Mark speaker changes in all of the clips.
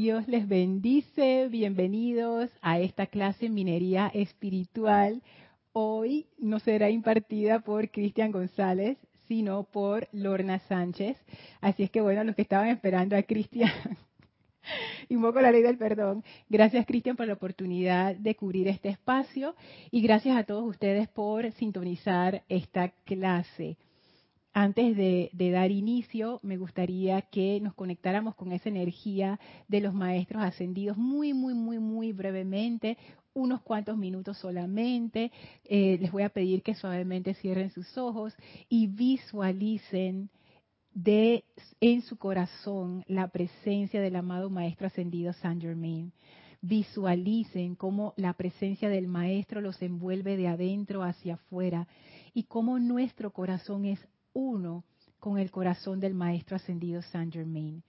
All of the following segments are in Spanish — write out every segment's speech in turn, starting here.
Speaker 1: Dios les bendice, bienvenidos a esta clase minería espiritual. Hoy no será impartida por Cristian González, sino por Lorna Sánchez. Así es que bueno, los que estaban esperando a Cristian, invoco la ley del perdón. Gracias Cristian por la oportunidad de cubrir este espacio y gracias a todos ustedes por sintonizar esta clase antes de, dar inicio, me gustaría que nos conectáramos con esa energía de los maestros ascendidos muy, muy, muy, muy brevemente, unos cuantos minutos solamente. Eh, les voy a pedir que suavemente cierren sus ojos y visualicen de en su corazón la presencia del amado maestro ascendido Saint Germain. Visualicen cómo la presencia del maestro los envuelve de adentro hacia afuera y cómo nuestro corazón es uno con el corazón del Maestro Ascendido Saint Germain.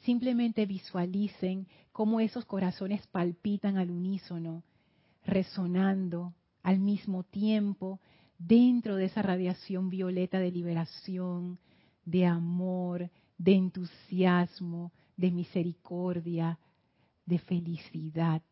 Speaker 1: Simplemente visualicen cómo esos corazones palpitan al unísono, resonando al mismo tiempo dentro de esa radiación violeta de liberación, de amor, de entusiasmo, de misericordia, de felicidad.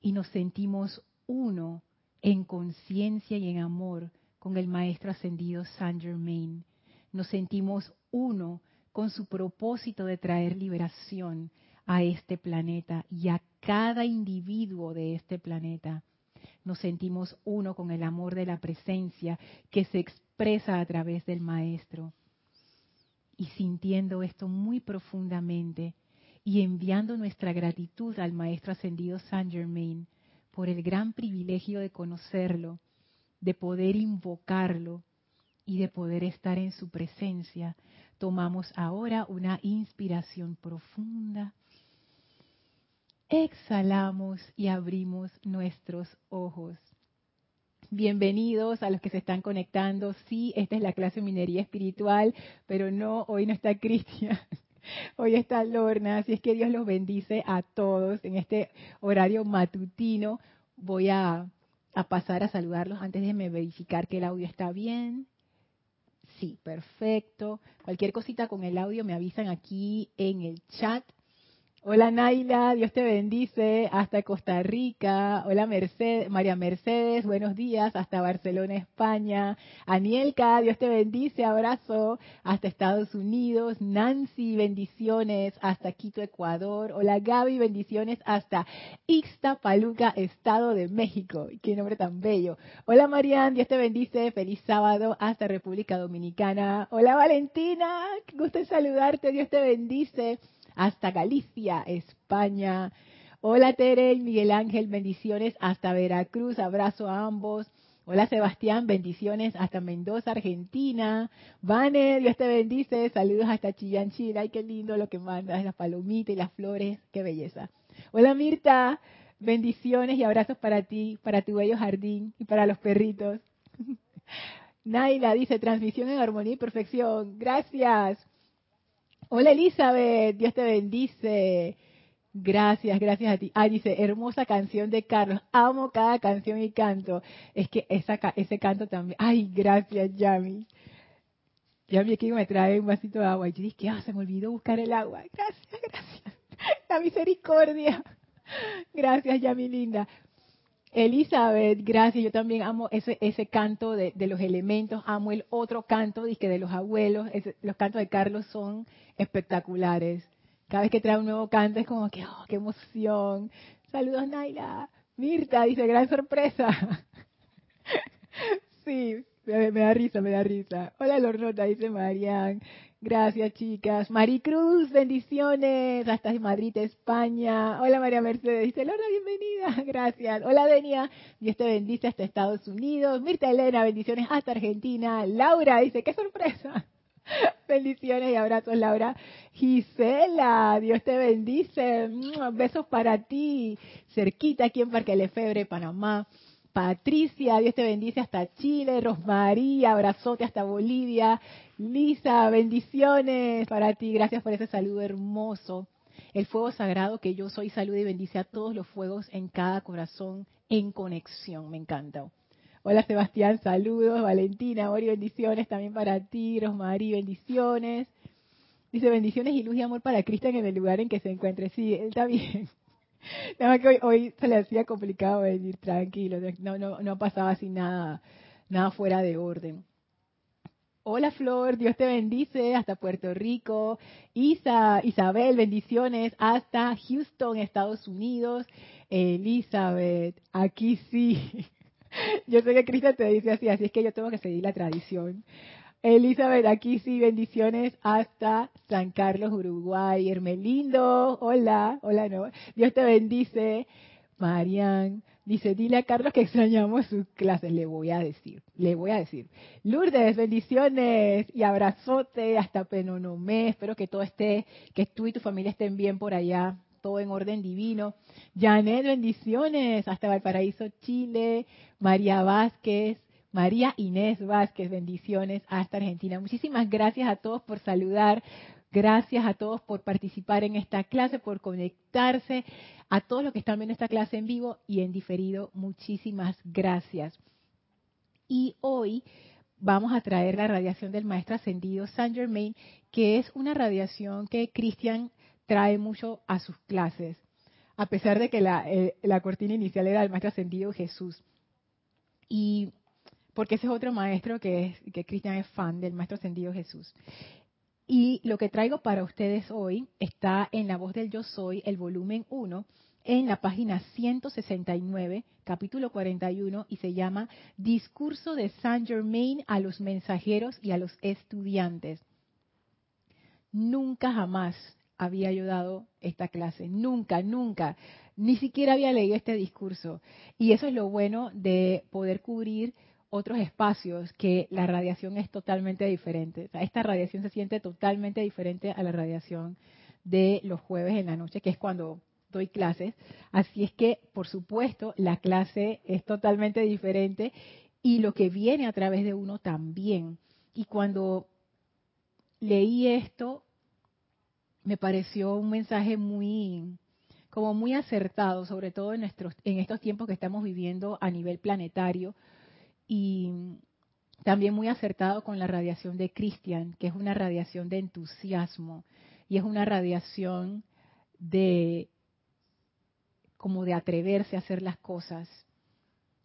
Speaker 1: Y nos sentimos uno en conciencia y en amor con el Maestro Ascendido Saint Germain. Nos sentimos uno con su propósito de traer liberación a este planeta y a cada individuo de este planeta. Nos sentimos uno con el amor de la presencia que se expresa a través del Maestro. Y sintiendo esto muy profundamente y enviando nuestra gratitud al Maestro Ascendido Saint Germain por el gran privilegio de conocerlo de poder invocarlo y de poder estar en su presencia, tomamos ahora una inspiración profunda. Exhalamos y abrimos nuestros ojos. Bienvenidos a los que se están conectando. Sí, esta es la clase minería espiritual, pero no, hoy no está Cristian. Hoy está Lorna, así es que Dios los bendice a todos en este horario matutino. Voy a a pasar a saludarlos antes de verificar que el audio está bien. Sí, perfecto. Cualquier cosita con el audio me avisan aquí en el chat Hola Naila, Dios te bendice hasta Costa Rica. Hola Mercedes, María Mercedes, buenos días hasta Barcelona, España. Anielka, Dios te bendice, abrazo hasta Estados Unidos. Nancy, bendiciones hasta Quito, Ecuador. Hola Gaby, bendiciones hasta Ixtapaluca, Estado de México. Qué nombre tan bello. Hola Marian, Dios te bendice, feliz sábado hasta República Dominicana. Hola Valentina, gusto saludarte, Dios te bendice hasta Galicia, España. Hola Tere y Miguel Ángel, bendiciones hasta Veracruz, abrazo a ambos. Hola Sebastián, bendiciones hasta Mendoza, Argentina. Vane, Dios te bendice, saludos hasta Chillán, Chile. Ay, qué lindo lo que mandas, las palomitas y las flores, qué belleza. Hola Mirta, bendiciones y abrazos para ti, para tu bello jardín y para los perritos. Naila dice, transmisión en armonía y perfección. Gracias. Hola Elizabeth, Dios te bendice. Gracias, gracias a ti. Ah, dice, hermosa canción de Carlos. Amo cada canción y canto. Es que esa, ese canto también. Ay, gracias, Yami. Yami aquí me trae un vasito de agua. Y yo dije, ah, se me olvidó buscar el agua. Gracias, gracias. La misericordia. Gracias, Yami linda. Elizabeth, gracias. Yo también amo ese, ese canto de, los elementos. Amo el otro canto que de los abuelos. los cantos de Carlos son espectaculares. Cada vez que trae un nuevo canto es como que, oh, qué emoción. Saludos, Naila. Mirta dice, gran sorpresa. sí, me, me, da risa, me da risa. Hola, Lornota, dice Marian. Gracias, chicas. Maricruz, bendiciones. Hasta Madrid, España. Hola, María Mercedes. Dice, Lorna, bienvenida. Gracias. Hola, Denia. Dios te bendice hasta Estados Unidos. Mirta Elena, bendiciones hasta Argentina. Laura dice, qué sorpresa. Bendiciones y abrazos, Laura. Gisela, Dios te bendice. Besos para ti. Cerquita aquí en Parque Lefebre, Panamá. Patricia, Dios te bendice hasta Chile. Rosmaría, abrazote hasta Bolivia. Lisa, bendiciones para ti. Gracias por ese saludo hermoso. El fuego sagrado que yo soy, salud y bendice a todos los fuegos en cada corazón en conexión. Me encanta. Hola Sebastián, saludos. Valentina, y bendiciones también para ti. Rosmaría, bendiciones. Dice bendiciones y luz y amor para Cristian en el lugar en que se encuentre. Sí, él está bien. Nada más que hoy, hoy, se le hacía complicado venir tranquilo, no, no, no pasaba así nada, nada fuera de orden. Hola Flor, Dios te bendice hasta Puerto Rico. Isa, Isabel, bendiciones hasta Houston, Estados Unidos. Elizabeth, aquí sí. Yo sé que Cristian te dice así, así es que yo tengo que seguir la tradición. Elizabeth, aquí sí, bendiciones hasta San Carlos, Uruguay. Hermelindo, hola, hola, no. Dios te bendice. Marian, Dice, dile a Carlos que extrañamos sus clases. Le voy a decir, le voy a decir. Lourdes, bendiciones y abrazote hasta Penonomé. Espero que todo esté, que tú y tu familia estén bien por allá, todo en orden divino. Janet, bendiciones hasta Valparaíso, Chile. María Vázquez, María Inés Vázquez, bendiciones hasta Argentina. Muchísimas gracias a todos por saludar. Gracias a todos por participar en esta clase, por conectarse, a todos los que están viendo esta clase en vivo y en diferido. Muchísimas gracias. Y hoy vamos a traer la radiación del Maestro Ascendido Saint Germain, que es una radiación que Cristian trae mucho a sus clases, a pesar de que la, eh, la cortina inicial era el Maestro Ascendido Jesús. Y porque ese es otro maestro que, que Cristian es fan del Maestro Ascendido Jesús. Y lo que traigo para ustedes hoy está en La Voz del Yo Soy, el volumen 1, en la página 169, capítulo 41, y se llama Discurso de Saint Germain a los mensajeros y a los estudiantes. Nunca jamás había yo dado esta clase, nunca, nunca, ni siquiera había leído este discurso. Y eso es lo bueno de poder cubrir otros espacios que la radiación es totalmente diferente. esta radiación se siente totalmente diferente a la radiación de los jueves en la noche, que es cuando doy clases. Así es que, por supuesto, la clase es totalmente diferente y lo que viene a través de uno también. Y cuando leí esto, me pareció un mensaje muy como muy acertado, sobre todo en nuestros en estos tiempos que estamos viviendo a nivel planetario, y también muy acertado con la radiación de Christian, que es una radiación de entusiasmo y es una radiación de como de atreverse a hacer las cosas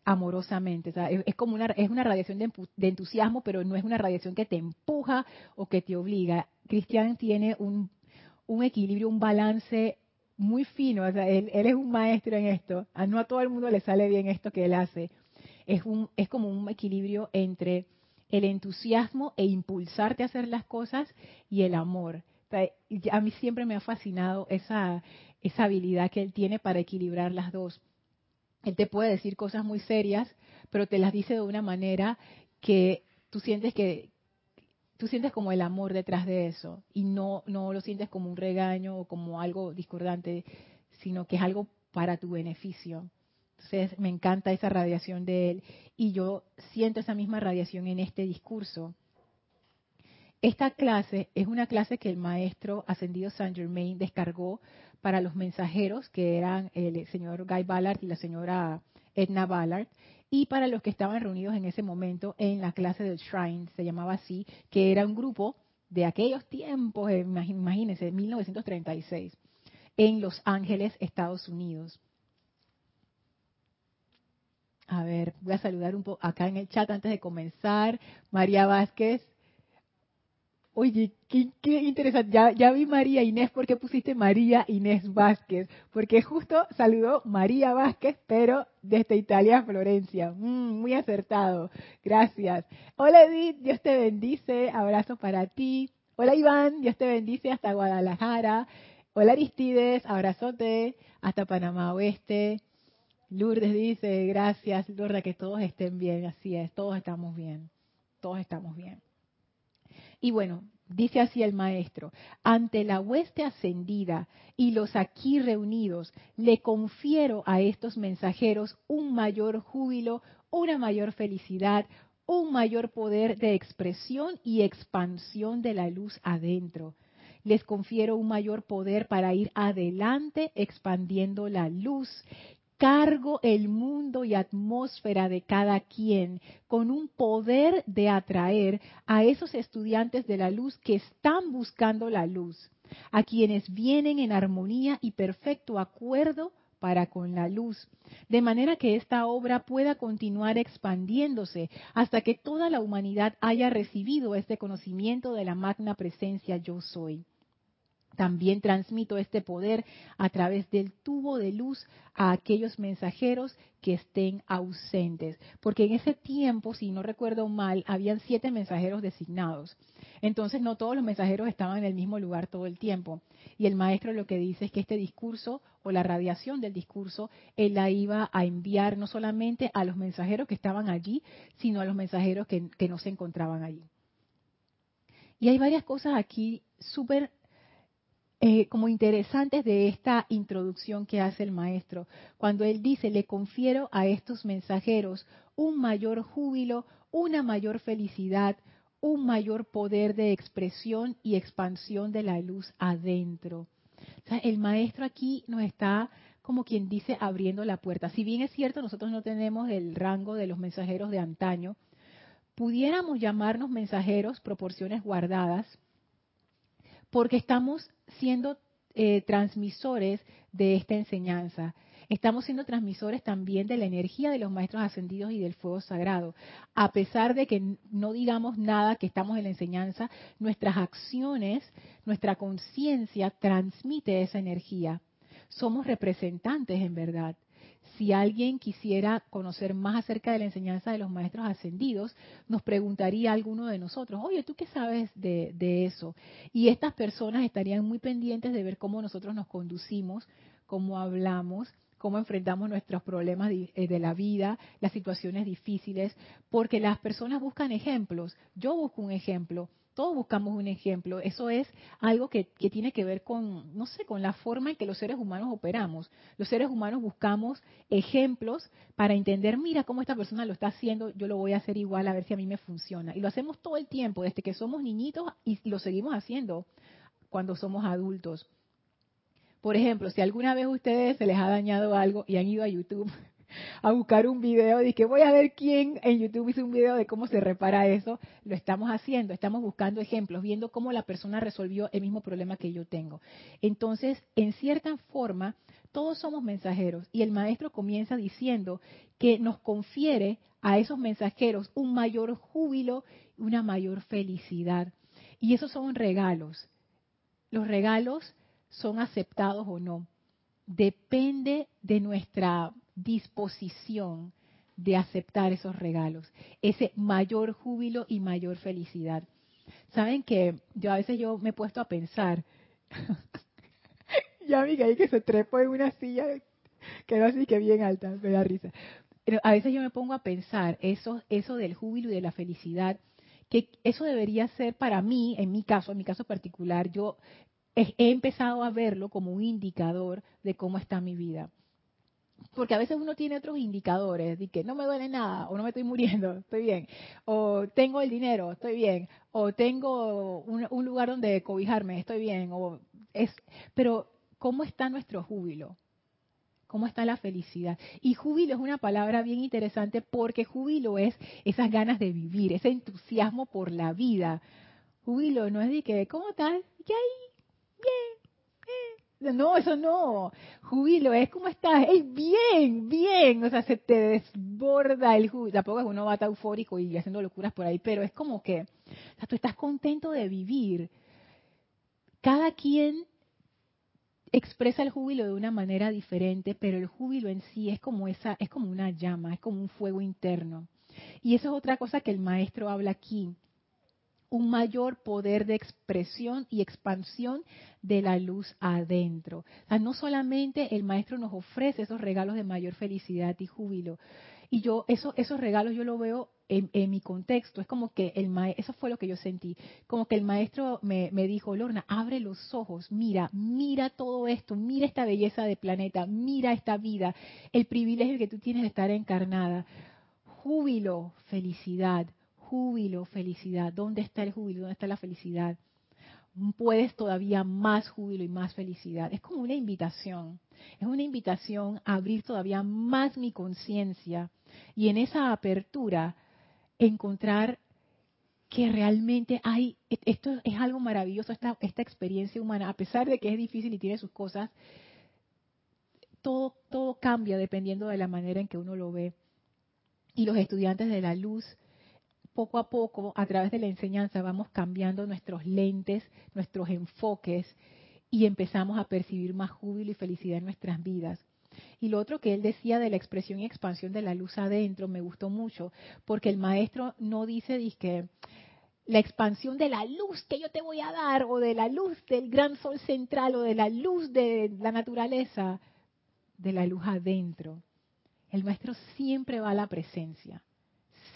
Speaker 1: amorosamente. es, como una, es una radiación de, entusiasmo, pero no es una radiación que te empuja o que te obliga. Cristian tiene un, un equilibrio, un balance muy fino. él, él, es un maestro en esto. no a todo el mundo le sale bien esto que él hace es, un, es como un equilibrio entre el entusiasmo e impulsarte a hacer las cosas y el amor. A mí siempre me ha fascinado esa, esa habilidad que él tiene para equilibrar las dos. Él te puede decir cosas muy serias, pero te las dice de una manera que tú sientes que tú sientes como el amor detrás de eso y no no lo sientes como un regaño o como algo discordante, sino que es algo para tu beneficio. Entonces me encanta esa radiación de él y yo siento esa misma radiación en este discurso. Esta clase es una clase que el maestro ascendido Saint Germain descargó para los mensajeros, que eran el señor Guy Ballard y la señora Edna Ballard, y para los que estaban reunidos en ese momento en la clase del Shrine, se llamaba así, que era un grupo de aquellos tiempos, eh, imagínense, 1936, en Los Ángeles, Estados Unidos. A voy a saludar un poco acá en el chat antes de comenzar. María Vázquez. Oye, qué, interesante. Ya, ya, vi María Inés, ¿por qué pusiste María Inés Vázquez? Porque justo saludó María Vázquez, pero desde Italia, Florencia. Mm, muy acertado. Gracias. Hola Edith, Dios te bendice. Abrazo para ti. Hola Iván, Dios te bendice hasta Guadalajara. Hola Aristides, abrazote hasta Panamá Oeste. Lourdes dice, gracias, Lourdes, que todos estén bien. Así es, todos estamos bien. Todos estamos bien. Y bueno, dice así el maestro, ante la hueste ascendida y los aquí reunidos, le confiero a estos mensajeros un mayor júbilo, una mayor felicidad, un mayor poder de expresión y expansión de la luz adentro. Les confiero un mayor poder para ir adelante expandiendo la luz cargo el mundo y atmósfera de cada quien con un poder de atraer a esos estudiantes de la luz que están buscando la luz, a quienes vienen en armonía y perfecto acuerdo para con la luz, de manera que esta obra pueda continuar expandiéndose hasta que toda la humanidad haya recibido este conocimiento de la magna presencia yo soy. También transmito este poder a través del tubo de luz a aquellos mensajeros que estén ausentes. Porque en ese tiempo, si no recuerdo mal, habían siete mensajeros designados. Entonces no todos los mensajeros estaban en el mismo lugar todo el tiempo. Y el maestro lo que dice es que este discurso o la radiación del discurso, él la iba a enviar no solamente a los mensajeros que estaban allí, sino a los mensajeros que, que no se encontraban allí. Y hay varias cosas aquí súper eh, como interesantes de esta introducción que hace el maestro, cuando él dice, le confiero a estos mensajeros un mayor júbilo, una mayor felicidad, un mayor poder de expresión y expansión de la luz adentro. el maestro aquí nos está como quien dice abriendo la puerta. Si bien es cierto, nosotros no tenemos el rango de los mensajeros de antaño, pudiéramos llamarnos mensajeros proporciones guardadas, porque estamos siendo eh, transmisores de esta enseñanza. Estamos siendo transmisores también de la energía de los maestros ascendidos y del fuego sagrado. A pesar de que no digamos nada que estamos en la enseñanza, nuestras acciones, nuestra conciencia transmite esa energía. Somos representantes en verdad si alguien quisiera conocer más acerca de la enseñanza de los maestros ascendidos, nos preguntaría a alguno de nosotros, oye, ¿tú qué sabes de, eso? Y estas personas estarían muy pendientes de ver cómo nosotros nos conducimos, cómo hablamos, cómo enfrentamos nuestros problemas de, eh, de, la vida, las situaciones difíciles, porque las personas buscan ejemplos. Yo busco un ejemplo todos buscamos un ejemplo. Eso es algo que, tiene que ver con, no sé, con la forma en que los seres humanos operamos. Los seres humanos buscamos ejemplos para entender, mira cómo esta persona lo está haciendo, yo lo voy a hacer igual a ver si a mí me funciona. Y lo hacemos todo el tiempo, desde que somos niñitos y lo seguimos haciendo cuando somos adultos. Por ejemplo, si alguna vez a ustedes se les ha dañado algo y han ido a YouTube a buscar un video que voy a ver quién en YouTube hizo un video de cómo se repara eso. Lo estamos haciendo, estamos buscando ejemplos, viendo cómo la persona resolvió el mismo problema que yo tengo. Entonces, en cierta forma, todos somos mensajeros y el maestro comienza diciendo que nos confiere a esos mensajeros un mayor júbilo, una mayor felicidad. Y esos son regalos. Los regalos son aceptados o no. Depende de nuestra disposición de aceptar esos regalos, ese mayor júbilo y mayor felicidad. Saben que yo a veces yo me he puesto a pensar, ya ahí que se trepo en una silla que no así que bien alta, me da risa. Pero a veces yo me pongo a pensar eso, eso del júbilo y de la felicidad, que eso debería ser para mí, en mi caso, en mi caso particular, yo he empezado a verlo como un indicador de cómo está mi vida porque a veces uno tiene otros indicadores de que no me duele nada o no me estoy muriendo, estoy bien, o tengo el dinero, estoy bien, o tengo un, lugar donde cobijarme, estoy bien, o es, pero ¿cómo está nuestro júbilo? ¿Cómo está la felicidad? Y júbilo es una palabra bien interesante porque júbilo es esas ganas de vivir, ese entusiasmo por la vida. Júbilo no es de que, ¿cómo tal? ¿Qué hay? Bien, no, eso no. Jubilo es como estás. Es bien, bien. O sea, se te desborda el júbilo. Tampoco es uno va eufórico y haciendo locuras por ahí, pero es como que, o sea, tú estás contento de vivir. Cada quien expresa el júbilo de una manera diferente, pero el júbilo en sí es como esa, es como una llama, es como un fuego interno. Y eso es otra cosa que el maestro habla aquí un mayor poder de expresión y expansión de la luz adentro. O sea, no solamente el maestro nos ofrece esos regalos de mayor felicidad y júbilo, y yo eso, esos regalos yo lo veo en, mi contexto, es como que el maestro, eso fue lo que yo sentí, como que el maestro me, me dijo, Lorna, abre los ojos, mira, mira todo esto, mira esta belleza de planeta, mira esta vida, el privilegio que tú tienes de estar encarnada, júbilo, felicidad, júbilo, felicidad. ¿Dónde está el júbilo? ¿Dónde está la felicidad? Puedes todavía más júbilo y más felicidad. Es como una invitación. Es una invitación a abrir todavía más mi conciencia y en esa apertura encontrar que realmente hay, esto es algo maravilloso, esta, esta experiencia humana, a pesar de que es difícil y tiene sus cosas, todo, todo cambia dependiendo de la manera en que uno lo ve. Y los estudiantes de la luz, poco a poco, a través de la enseñanza, vamos cambiando nuestros lentes, nuestros enfoques y empezamos a percibir más júbilo y felicidad en nuestras vidas. Y lo otro que él decía de la expresión y expansión de la luz adentro me gustó mucho, porque el maestro no dice que la expansión de la luz que yo te voy a dar, o de la luz del gran sol central, o de la luz de la naturaleza, de la luz adentro. El maestro siempre va a la presencia,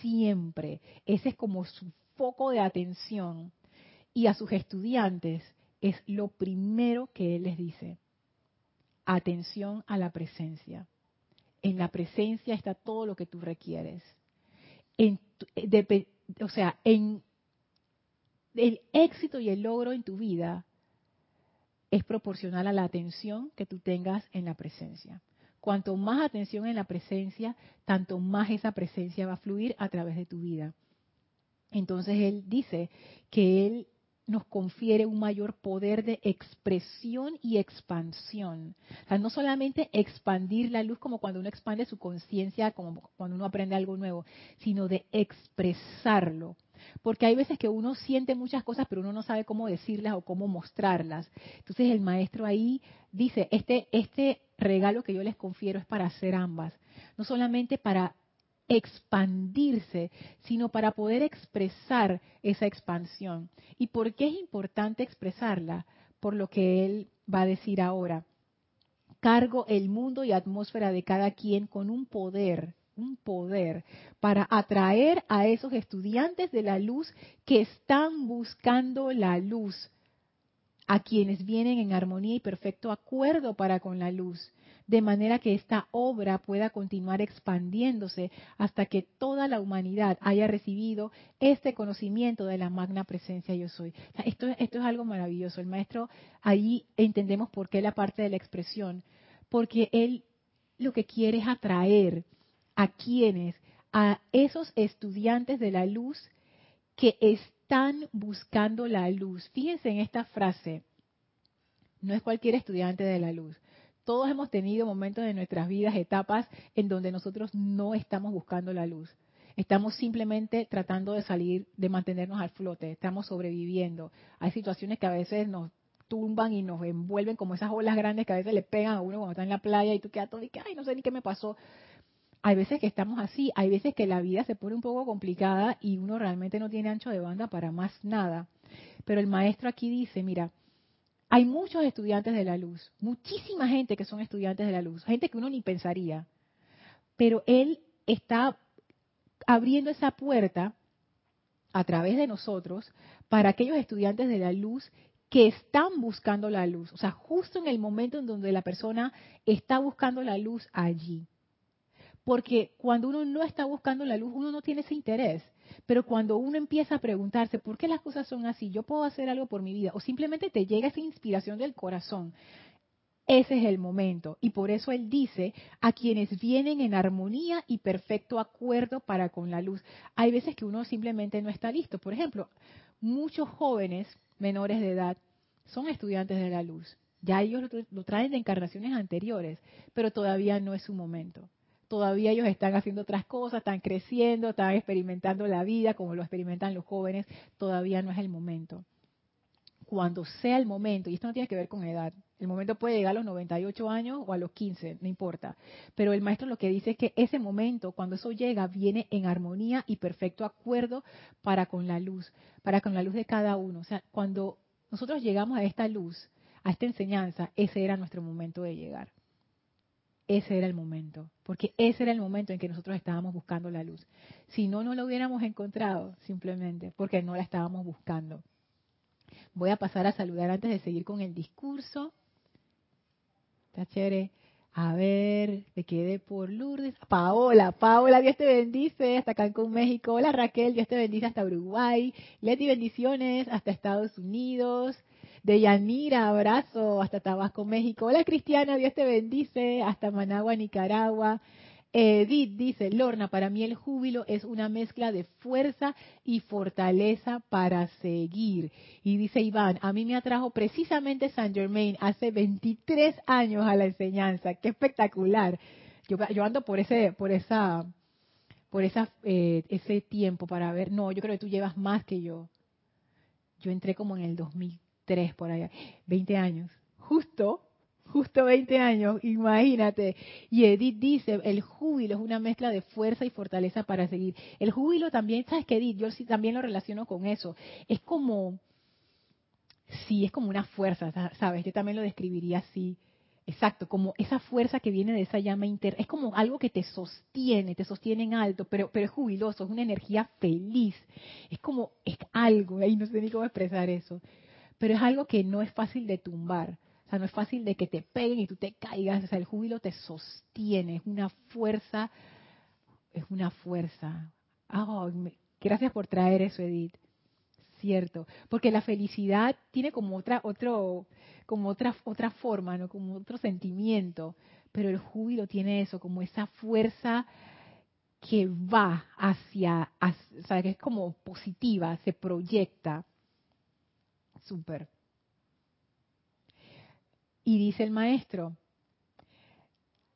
Speaker 1: siempre. Ese es como su foco de atención. Y a sus estudiantes es lo primero que él les dice atención a la presencia. En la presencia está todo lo que tú requieres. Eh, o sea, en el éxito y el logro en tu vida es proporcional a la atención que tú tengas en la presencia. Cuanto más atención en la presencia, tanto más esa presencia va a fluir a través de tu vida. Entonces él dice que él nos confiere un mayor poder de expresión y expansión. O sea, no solamente expandir la luz como cuando uno expande su conciencia, como cuando uno aprende algo nuevo, sino de expresarlo. Porque hay veces que uno siente muchas cosas, pero uno no sabe cómo decirlas o cómo mostrarlas. Entonces el maestro ahí dice, este, este regalo que yo les confiero es para hacer ambas. No solamente para expandirse, sino para poder expresar esa expansión. ¿Y por qué es importante expresarla? Por lo que él va a decir ahora. Cargo el mundo y atmósfera de cada quien con un poder, un poder para atraer a esos estudiantes de la luz que están buscando la luz, a quienes vienen en armonía y perfecto acuerdo para con la luz de manera que esta obra pueda continuar expandiéndose hasta que toda la humanidad haya recibido este conocimiento de la magna presencia yo soy. esto, esto es algo maravilloso. El maestro, ahí entendemos por qué la parte de la expresión, porque él lo que quiere es atraer a quienes, a esos estudiantes de la luz que están buscando la luz. Fíjense en esta frase, no es cualquier estudiante de la luz. Todos hemos tenido momentos de nuestras vidas, etapas en donde nosotros no estamos buscando la luz. Estamos simplemente tratando de salir, de mantenernos al flote, estamos sobreviviendo. Hay situaciones que a veces nos tumban y nos envuelven como esas olas grandes que a veces le pegan a uno cuando está en la playa y tú quedas todo y que, ay, no sé ni qué me pasó. Hay veces que estamos así, hay veces que la vida se pone un poco complicada y uno realmente no tiene ancho de banda para más nada. Pero el maestro aquí dice, mira, hay muchos estudiantes de la luz, muchísima gente que son estudiantes de la luz, gente que uno ni pensaría. Pero él está abriendo esa puerta a través de nosotros para aquellos estudiantes de la luz que están buscando la luz, o sea, justo en el momento en donde la persona está buscando la luz allí. Porque cuando uno no está buscando la luz, uno no tiene ese interés. Pero cuando uno empieza a preguntarse por qué las cosas son así, yo puedo hacer algo por mi vida, o simplemente te llega esa inspiración del corazón, ese es el momento. Y por eso él dice, a quienes vienen en armonía y perfecto acuerdo para con la luz. Hay veces que uno simplemente no está listo. Por ejemplo, muchos jóvenes menores de edad son estudiantes de la luz. Ya ellos lo traen de encarnaciones anteriores, pero todavía no es su momento todavía ellos están haciendo otras cosas, están creciendo, están experimentando la vida como lo experimentan los jóvenes, todavía no es el momento. Cuando sea el momento, y esto no tiene que ver con edad, el momento puede llegar a los 98 años o a los 15, no importa. Pero el maestro lo que dice es que ese momento, cuando eso llega, viene en armonía y perfecto acuerdo para con la luz, para con la luz de cada uno. O sea, cuando nosotros llegamos a esta luz, a esta enseñanza, ese era nuestro momento de llegar ese era el momento, porque ese era el momento en que nosotros estábamos buscando la luz. Si no, no la hubiéramos encontrado simplemente porque no la estábamos buscando. Voy a pasar a saludar antes de seguir con el discurso. Está chévere. A ver, te quedé por Lourdes. Paola, Paola, Dios te bendice hasta Cancún, México. Hola Raquel, Dios te bendice hasta Uruguay. Leti, bendiciones hasta Estados Unidos. De Yanira, abrazo hasta Tabasco, México. Hola Cristiana, Dios te bendice. Hasta Managua, Nicaragua. Edith dice, Lorna, para mí el júbilo es una mezcla de fuerza y fortaleza para seguir. Y dice Iván, a mí me atrajo precisamente Saint Germain hace 23 años a la enseñanza. Qué espectacular. Yo, yo ando por ese, por esa, por esa, eh, ese tiempo para ver. No, yo creo que tú llevas más que yo. Yo entré como en el 2003 por allá, 20 años. Justo justo 20 años, imagínate. Y Edith dice, el júbilo es una mezcla de fuerza y fortaleza para seguir. El júbilo también, ¿sabes qué, Edith? Yo sí también lo relaciono con eso. Es como, sí, es como una fuerza, ¿sabes? Yo también lo describiría así. Exacto, como esa fuerza que viene de esa llama interna, es como algo que te sostiene, te sostiene en alto, pero, pero es jubiloso, es una energía feliz, es como, es algo, ahí no sé ni cómo expresar eso, pero es algo que no es fácil de tumbar, sea, no es fácil de que te peguen y tú te caigas. O sea, el júbilo te sostiene, es una fuerza, es una fuerza. Oh, gracias por traer eso, Edith. Cierto, porque la felicidad tiene como otra, otro, como otra, otra forma, ¿no? Como otro sentimiento, pero el júbilo tiene eso, como esa fuerza que va hacia, hacia o sea, que es como positiva, se proyecta. Súper. Y dice el maestro,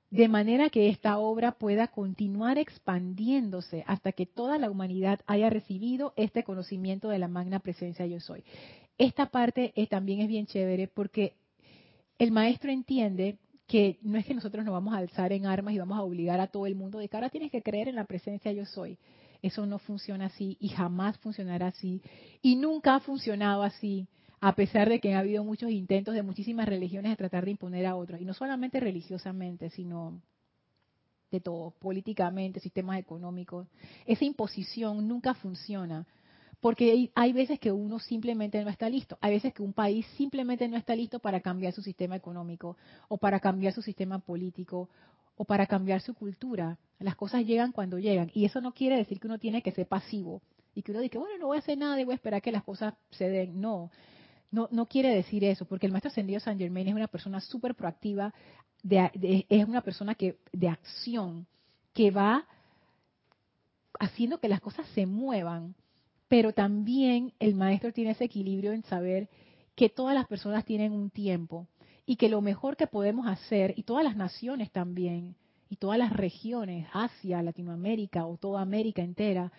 Speaker 1: de manera que esta obra pueda continuar expandiéndose hasta que toda la humanidad haya recibido este conocimiento de la magna presencia yo soy. Esta parte también es bien chévere porque el maestro entiende que no es que nosotros nos vamos a alzar en armas y vamos a obligar a todo el mundo de ahora tienes que creer en la presencia yo soy. Eso no funciona así y jamás funcionará así. Y nunca ha funcionado así a pesar de que ha habido muchos intentos de muchísimas religiones de tratar de imponer a otros, y no solamente religiosamente, sino de todo, políticamente, sistemas económicos. Esa imposición nunca funciona, porque hay veces que uno simplemente no está listo, hay veces que un país simplemente no está listo para cambiar su sistema económico, o para cambiar su sistema político, o para cambiar su cultura. Las cosas llegan cuando llegan, y eso no quiere decir que uno tiene que ser pasivo, y que uno diga, bueno, no voy a hacer nada y voy a esperar que las cosas se den. No, no, no quiere decir eso, porque el maestro ascendido San Germain es una persona súper proactiva, es una persona que de acción, que va haciendo que las cosas se muevan, pero también el maestro tiene ese equilibrio en saber que todas las personas tienen un tiempo y que lo mejor que podemos hacer, y todas las naciones también, y todas las regiones, Asia, Latinoamérica o toda América entera,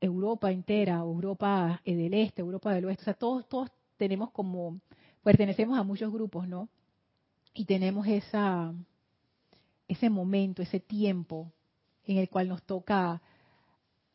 Speaker 1: Europa entera, Europa eh, del Este, Europa del Oeste, o sea, todos, todos tenemos como, pertenecemos a muchos grupos, ¿no? Y tenemos esa, ese momento, ese tiempo en el cual nos toca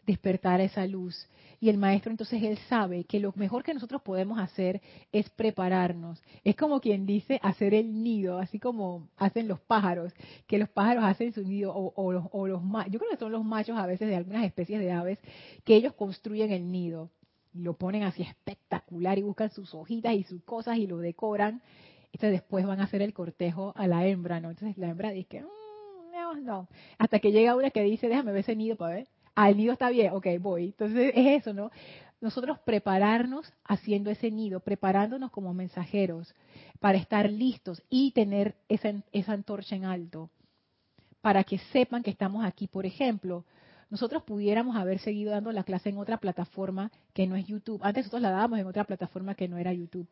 Speaker 1: despertar esa luz. Y el maestro entonces él sabe que lo mejor que nosotros podemos hacer es prepararnos. Es como quien dice hacer el nido, así como hacen los pájaros, que los pájaros hacen su nido, o, los, o los yo creo que son los machos a veces de algunas especies de aves, que ellos construyen el nido y lo ponen así espectacular y buscan sus hojitas y sus cosas y lo decoran. Entonces después van a hacer el cortejo a la hembra, ¿no? Entonces la hembra dice, mm, no, no. Hasta que llega una que dice, déjame ver ese nido para ver El nido está bien, ok, voy. Entonces es eso, ¿no? Nosotros prepararnos haciendo ese nido, preparándonos como mensajeros para estar listos y tener esa, esa antorcha en alto, para que sepan que estamos aquí. Por ejemplo, nosotros pudiéramos haber seguido dando la clase en otra plataforma que no es YouTube. Antes nosotros la dábamos en otra plataforma que no era YouTube.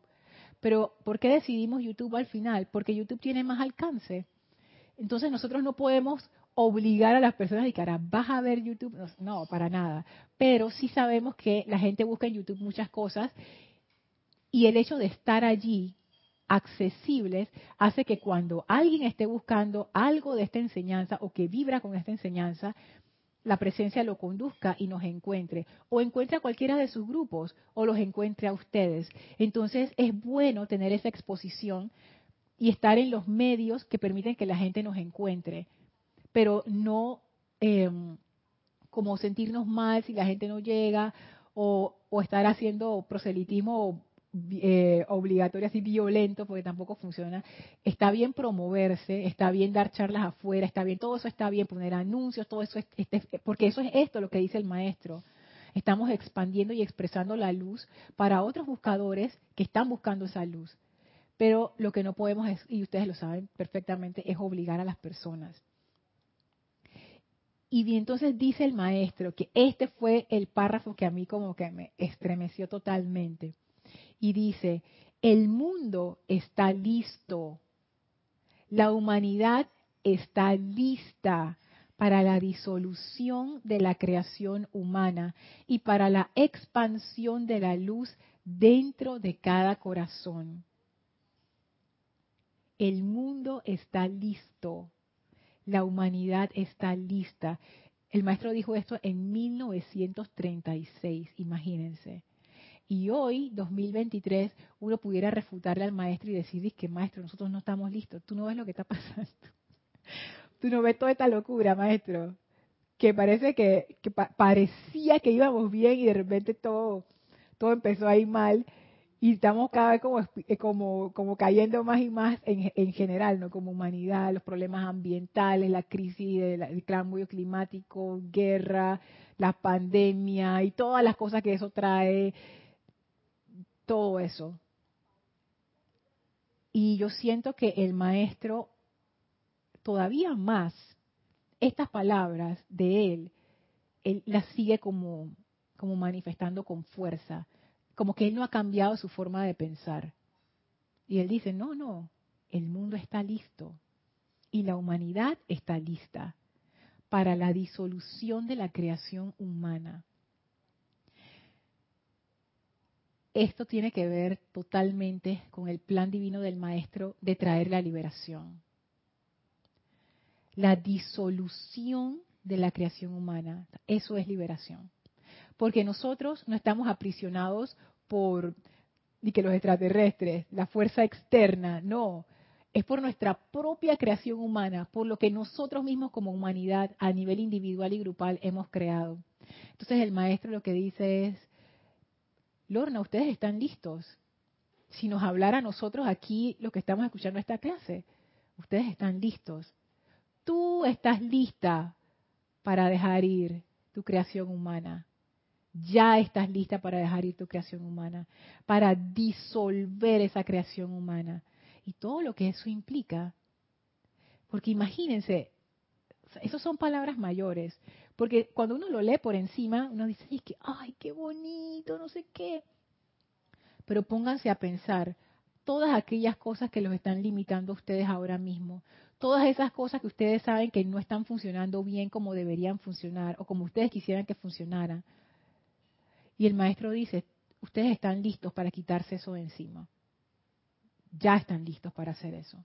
Speaker 1: Pero ¿por qué decidimos YouTube al final? Porque YouTube tiene más alcance. Entonces nosotros no podemos obligar a las personas a que ahora vas a ver YouTube. No, para nada. Pero sí sabemos que la gente busca en YouTube muchas cosas y el hecho de estar allí accesibles hace que cuando alguien esté buscando algo de esta enseñanza o que vibra con esta enseñanza, la presencia lo conduzca y nos encuentre, o encuentre a cualquiera de sus grupos, o los encuentre a ustedes. Entonces es bueno tener esa exposición y estar en los medios que permiten que la gente nos encuentre pero no em, como sentirnos mal si la gente no llega o, estar haciendo proselitismo eh, obligatorio así violento porque tampoco funciona. Está bien promoverse, está bien dar charlas afuera, está bien, todo eso está bien, poner anuncios, todo eso, es, este, porque eso es esto lo que dice el maestro. estamos expandiendo y expresando la luz para otros buscadores que están buscando esa luz. Pero lo que no podemos, y ustedes lo saben perfectamente, es obligar a las personas. Y entonces dice el maestro que este fue el párrafo que a mí como que me estremeció totalmente. Y dice, el mundo está listo, la humanidad está lista para la disolución de la creación humana y para la expansión de la luz dentro de cada corazón. El mundo está listo, la humanidad está lista. El maestro dijo esto en 1936, imagínense. Y hoy, 2023, uno pudiera refutarle al maestro y decir, que maestro, nosotros no estamos listos. Tú no ves lo que está pasando. Tú no ves toda esta locura, maestro. Que parece que, parecía que íbamos bien y de repente todo, todo empezó a ir mal y estamos cada vez como, eh, como, como cayendo más y más en, en, general, ¿no? Como humanidad, los problemas ambientales, la crisis del cambio climático, guerra, la pandemia y todas las cosas que eso trae, todo eso. Y yo siento que el maestro, todavía más, estas palabras de él, él las sigue como, como manifestando con fuerza como que él no ha cambiado su forma de pensar. Y él dice, no, no, el mundo está listo y la humanidad está lista para la disolución de la creación humana. Esto tiene que ver totalmente con el plan divino del Maestro de traer la liberación. La disolución de la creación humana, eso es liberación porque nosotros no estamos aprisionados por ni que los extraterrestres, la fuerza externa, no, es por nuestra propia creación humana, por lo que nosotros mismos como humanidad a nivel individual y grupal hemos creado. Entonces el maestro lo que dice es, Lorna, ustedes están listos. Si nos hablara a nosotros aquí, lo que estamos escuchando esta clase, ustedes están listos. Tú estás lista para dejar ir tu creación humana ya estás lista para dejar ir tu creación humana, para disolver esa creación humana. Y todo lo que eso implica. Porque imagínense, esas son palabras mayores. Porque cuando uno lo lee por encima, uno dice, ay, qué bonito, no sé qué. Pero pónganse a pensar todas aquellas cosas que los están limitando a ustedes ahora mismo. Todas esas cosas que ustedes saben que no están funcionando bien como deberían funcionar o como ustedes quisieran que funcionaran y el maestro dice, ustedes están listos para quitarse eso de encima. Ya están listos para hacer eso.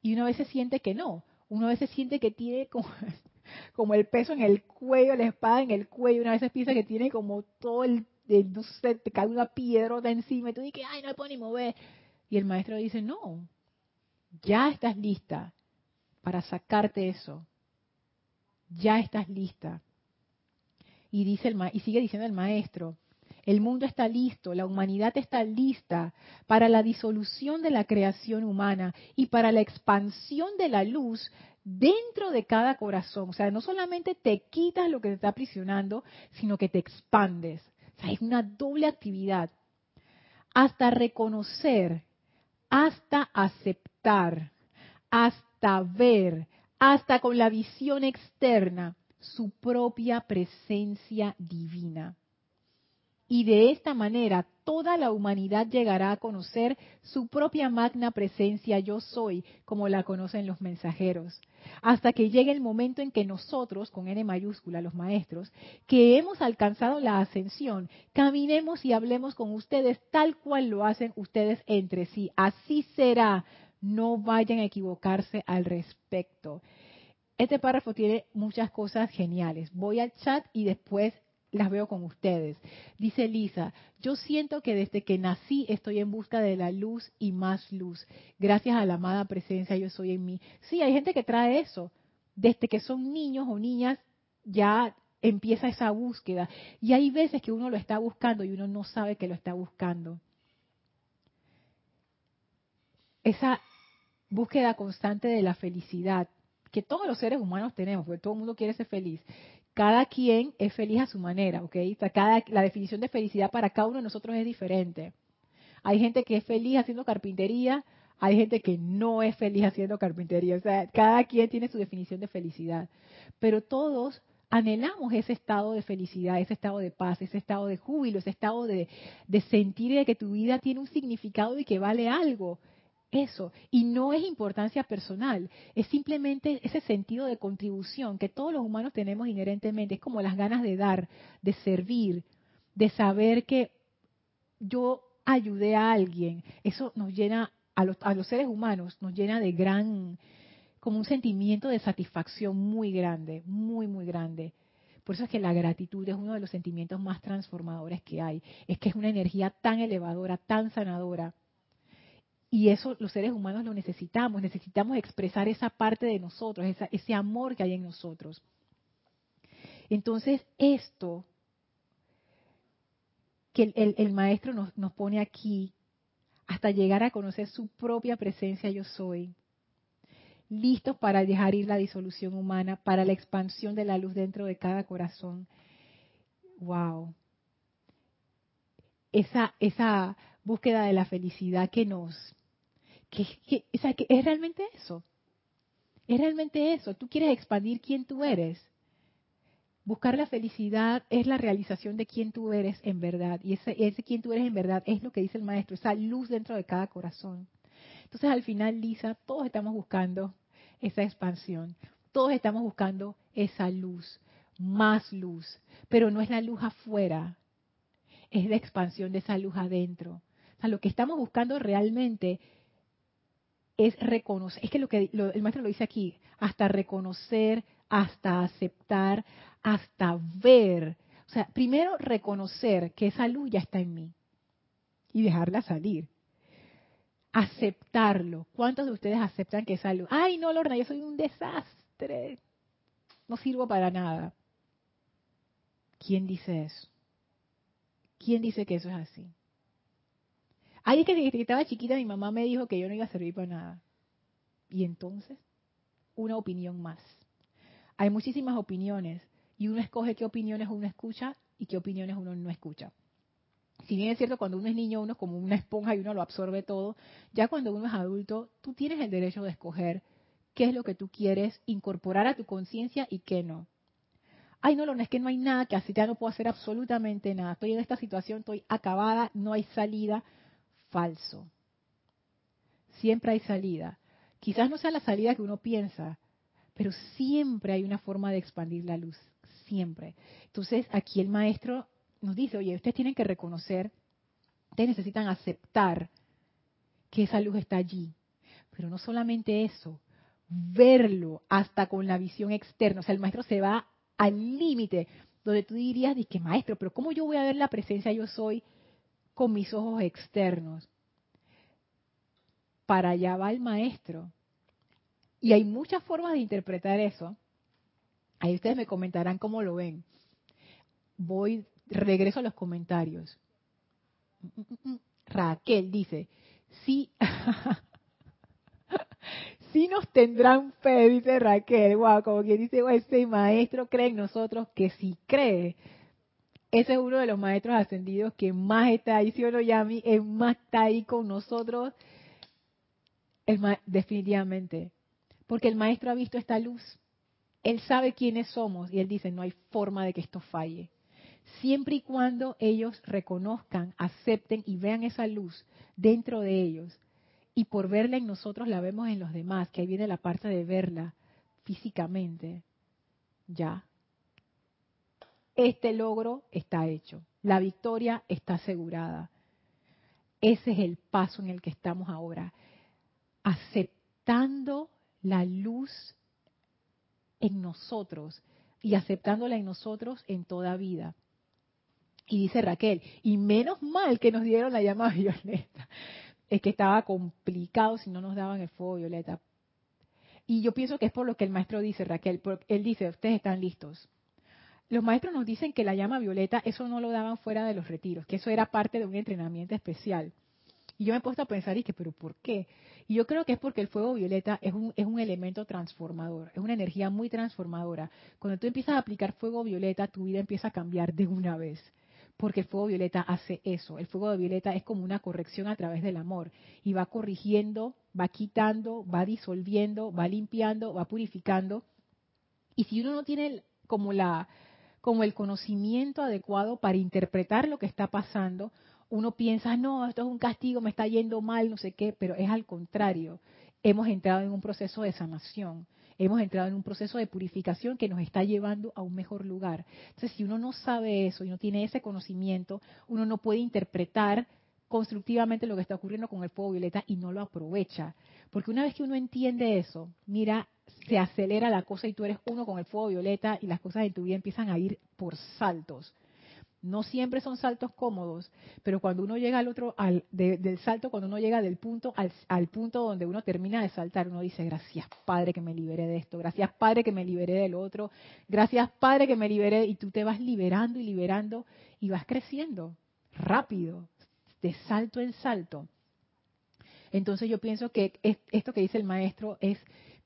Speaker 1: Y uno a veces siente que no. Uno a veces siente que tiene como, el peso en el cuello, la espada en el cuello. Una veces piensa que tiene como todo el, no sé, te cae una piedra de encima y tú dices, ay, no me puedo ni mover. Y el maestro dice, no, ya estás lista para sacarte eso. Ya estás lista. Y, dice el y sigue diciendo el maestro, el mundo está listo, la humanidad está lista para la disolución de la creación humana y para la expansión de la luz dentro de cada corazón. O sea, no solamente te quitas lo que te está aprisionando, sino que te expandes. O sea, es una doble actividad. Hasta reconocer, hasta aceptar, hasta ver, hasta con la visión externa su propia presencia divina. Y de esta manera toda la humanidad llegará a conocer su propia magna presencia yo soy, como la conocen los mensajeros, hasta que llegue el momento en que nosotros, con N mayúscula, los maestros, que hemos alcanzado la ascensión, caminemos y hablemos con ustedes tal cual lo hacen ustedes entre sí. Así será. No vayan a equivocarse al respecto. Este párrafo tiene muchas cosas geniales. Voy al chat y después las veo con ustedes. Dice Lisa, yo siento que desde que nací estoy en busca de la luz y más luz. Gracias a la amada presencia yo soy en mí. Sí, hay gente que trae eso. Desde que son niños o niñas ya empieza esa búsqueda. Y hay veces que uno lo está buscando y uno no sabe que lo está buscando. Esa búsqueda constante de la felicidad que todos los seres humanos tenemos, porque todo el mundo quiere ser feliz. cada quien es feliz a su manera, ¿ok? cada, la definición de felicidad para cada uno de nosotros es diferente. Hay gente que es feliz haciendo carpintería, hay gente que no es feliz haciendo carpintería. O sea, cada quien tiene su definición de felicidad. Pero todos anhelamos ese estado de felicidad, ese estado de paz, ese estado de júbilo, ese estado de, de sentir de que tu vida tiene un significado y que vale algo. Eso. Y no es importancia personal, es simplemente ese sentido de contribución que todos los humanos tenemos inherentemente. Es como las ganas de dar, de servir, de saber que yo ayudé a alguien. Eso nos llena, a los, a los seres humanos, nos llena de gran, como un sentimiento de satisfacción muy grande, muy, muy grande. Por eso es que la gratitud es uno de los sentimientos más transformadores que hay. Es que es una energía tan elevadora, tan sanadora y eso los seres humanos lo necesitamos, necesitamos expresar esa parte de nosotros, ese amor que hay en nosotros. Entonces, esto que el, maestro nos, pone aquí, hasta llegar a conocer su propia presencia yo soy, listos para dejar ir la disolución humana, para la expansión de la luz dentro de cada corazón. Wow. Esa búsqueda de la felicidad que nos, que, es realmente eso. Es realmente eso. Tú quieres expandir quién tú eres. Buscar la felicidad es la realización de quién tú eres en verdad. Y ese, ese quién tú eres en verdad es lo que dice el maestro, esa luz dentro de cada corazón. Entonces al final, Lisa, todos estamos buscando esa expansión. Todos estamos buscando esa luz, más luz. Pero no es la luz afuera, es la expansión de esa luz adentro. O sea, lo que estamos buscando realmente es reconocer, es que lo que el maestro lo dice aquí, hasta reconocer, hasta aceptar, hasta ver. O sea, primero reconocer que esa luz ya está en mí y dejarla salir. Aceptarlo. ¿Cuántos de ustedes aceptan que esa luz? Ay, no, Lorna, yo soy un desastre. No sirvo para nada. ¿Quién dice eso? ¿Quién dice que eso es así? Ay, es que desde que estaba chiquita mi mamá me dijo que yo no iba a servir para nada. Y entonces, una opinión más. Hay muchísimas opiniones y uno escoge qué opiniones uno escucha y qué opiniones uno no escucha. Si bien es cierto, cuando uno es niño uno es como una esponja y uno lo absorbe todo, ya cuando uno es adulto, tú tienes el derecho de escoger qué es lo que tú quieres incorporar a tu conciencia y qué no. Ay, no, no, es que no hay nada que así ya no puedo hacer absolutamente nada. Estoy en esta situación, estoy acabada, no hay salida falso. Siempre hay salida. Quizás no sea la salida que uno piensa, pero siempre hay una forma de expandir la luz. Siempre. Entonces, aquí el maestro nos dice, oye, ustedes tienen que reconocer, ustedes necesitan aceptar que esa luz está allí. Pero no solamente eso, verlo hasta con la visión externa. O sea, el maestro se va al límite, donde tú dirías, que maestro, pero ¿cómo yo voy a ver la presencia yo soy con mis ojos externos. Para allá va el maestro. Y hay muchas formas de interpretar eso. Ahí ustedes me comentarán cómo lo ven. Voy, regreso a los comentarios. Raquel dice, sí, sí nos tendrán fe, dice Raquel. Wow, como quien dice, ese maestro cree en nosotros que si cree, ese es uno de los maestros ascendidos que más está ahí, si Yami, es más está ahí con nosotros, definitivamente. Porque el maestro ha visto esta luz. Él sabe quiénes somos y él dice, no hay forma de que esto falle. Siempre y cuando ellos reconozcan, acepten y vean esa luz dentro de ellos. Y por verla en nosotros la vemos en los demás, que ahí viene la parte de verla físicamente. Ya, este logro está hecho, la victoria está asegurada. Ese es el paso en el que estamos ahora, aceptando la luz en nosotros y aceptándola en nosotros en toda vida. Y dice Raquel, y menos mal que nos dieron la llama violeta. Es que estaba complicado si no nos daban el fuego violeta. Y yo pienso que es por lo que el maestro dice, Raquel, él dice, ustedes están listos los maestros nos dicen que la llama violeta, eso no lo daban fuera de los retiros, que eso era parte de un entrenamiento especial. Y yo me he puesto a pensar, y que, ¿pero por qué? Y yo creo que es porque el fuego violeta es un, es un elemento transformador, es una energía muy transformadora. Cuando tú empiezas a aplicar fuego violeta, tu vida empieza a cambiar de una vez. Porque el fuego violeta hace eso. El fuego violeta es como una corrección a través del amor. Y va corrigiendo, va quitando, va disolviendo, va limpiando, va purificando. Y si uno no tiene como la como el conocimiento adecuado para interpretar lo que está pasando, uno piensa, no, esto es un castigo, me está yendo mal, no sé qué, pero es al contrario. Hemos entrado en un proceso de sanación, hemos entrado en un proceso de purificación que nos está llevando a un mejor lugar. Entonces, si uno no sabe eso y no tiene ese conocimiento, uno no puede interpretar constructivamente lo que está ocurriendo con el fuego violeta y no lo aprovecha. Porque una vez que uno entiende eso, mira, se acelera la cosa y tú eres uno con el fuego violeta y las cosas en tu vida empiezan a ir por saltos. No siempre son saltos cómodos, pero cuando uno llega al otro, al, del salto, cuando uno llega del punto al, al, punto donde uno termina de saltar, uno dice, gracias Padre que me liberé de esto, gracias Padre que me liberé del otro, gracias Padre que me liberé, y tú te vas liberando y liberando y vas creciendo rápido, de salto en salto. Entonces yo pienso que esto que dice el maestro es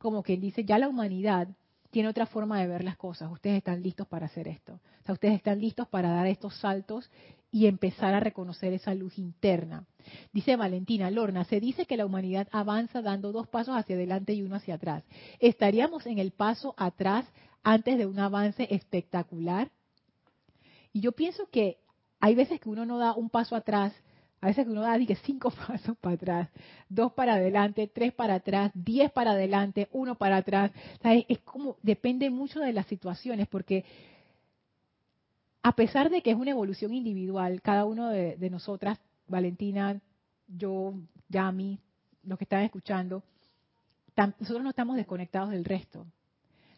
Speaker 1: como que dice, ya la humanidad tiene otra forma de ver las cosas. Ustedes están listos para hacer esto. O sea, ustedes están listos para dar estos saltos y empezar a reconocer esa luz interna. Dice Valentina Lorna, se dice que la humanidad avanza dando dos pasos hacia adelante y uno hacia atrás. ¿Estaríamos en el paso atrás antes de un avance espectacular? Y yo pienso que hay veces que uno no da un paso atrás a veces uno da que cinco pasos para atrás, dos para adelante, tres para atrás, diez para adelante, uno para atrás. es, como, depende mucho de las situaciones, porque a pesar de que es una evolución individual, cada uno de, de nosotras, Valentina, yo, Yami, los que están escuchando, nosotros no estamos desconectados del resto.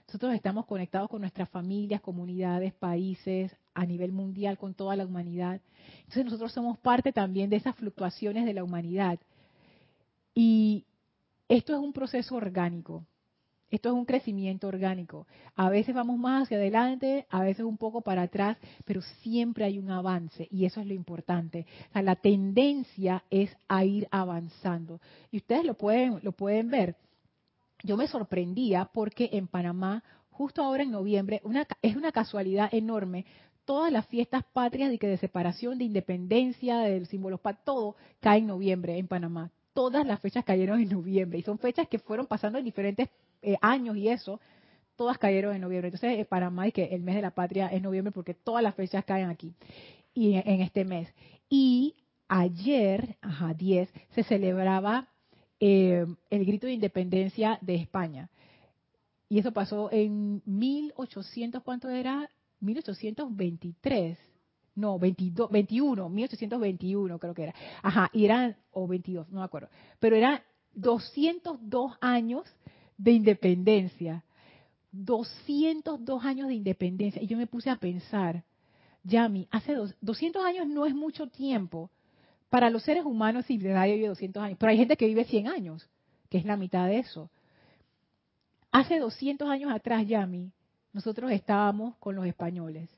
Speaker 1: Nosotros estamos conectados con nuestras familias, comunidades, países, a nivel mundial, con toda la humanidad. Entonces nosotros somos parte también de esas fluctuaciones de la humanidad. Y esto es un proceso orgánico. Esto es un crecimiento orgánico. A veces vamos más hacia adelante, a veces un poco para atrás, pero siempre hay un avance y eso es lo importante. la tendencia es a ir avanzando. Y ustedes lo pueden, lo pueden ver yo me sorprendía porque en Panamá, justo ahora en noviembre, una, es una casualidad enorme, todas las fiestas patrias de, que de separación, de independencia, del símbolo todo cae en noviembre en Panamá. Todas las fechas cayeron en noviembre y son fechas que fueron pasando en diferentes eh, años y eso, todas cayeron en noviembre. Entonces, en Panamá y que el mes de la patria es noviembre porque todas las fechas caen aquí y en, este mes. Y ayer, ajá, 10, se celebraba eh, el grito de independencia de España. Y eso pasó en 1800, ¿cuánto era? 1823. No, 22, 21, 1821 creo que era. Ajá, y eran, o 22, no me acuerdo. Pero eran 202 años de independencia. 202 años de independencia. Y yo me puse a pensar, Yami, hace dos, 200 años no es mucho tiempo, para los seres humanos, sí, nadie vive 200 años, pero hay gente que vive 100 años, que es la mitad de eso. Hace 200 años atrás, Yami, nosotros estábamos con los españoles.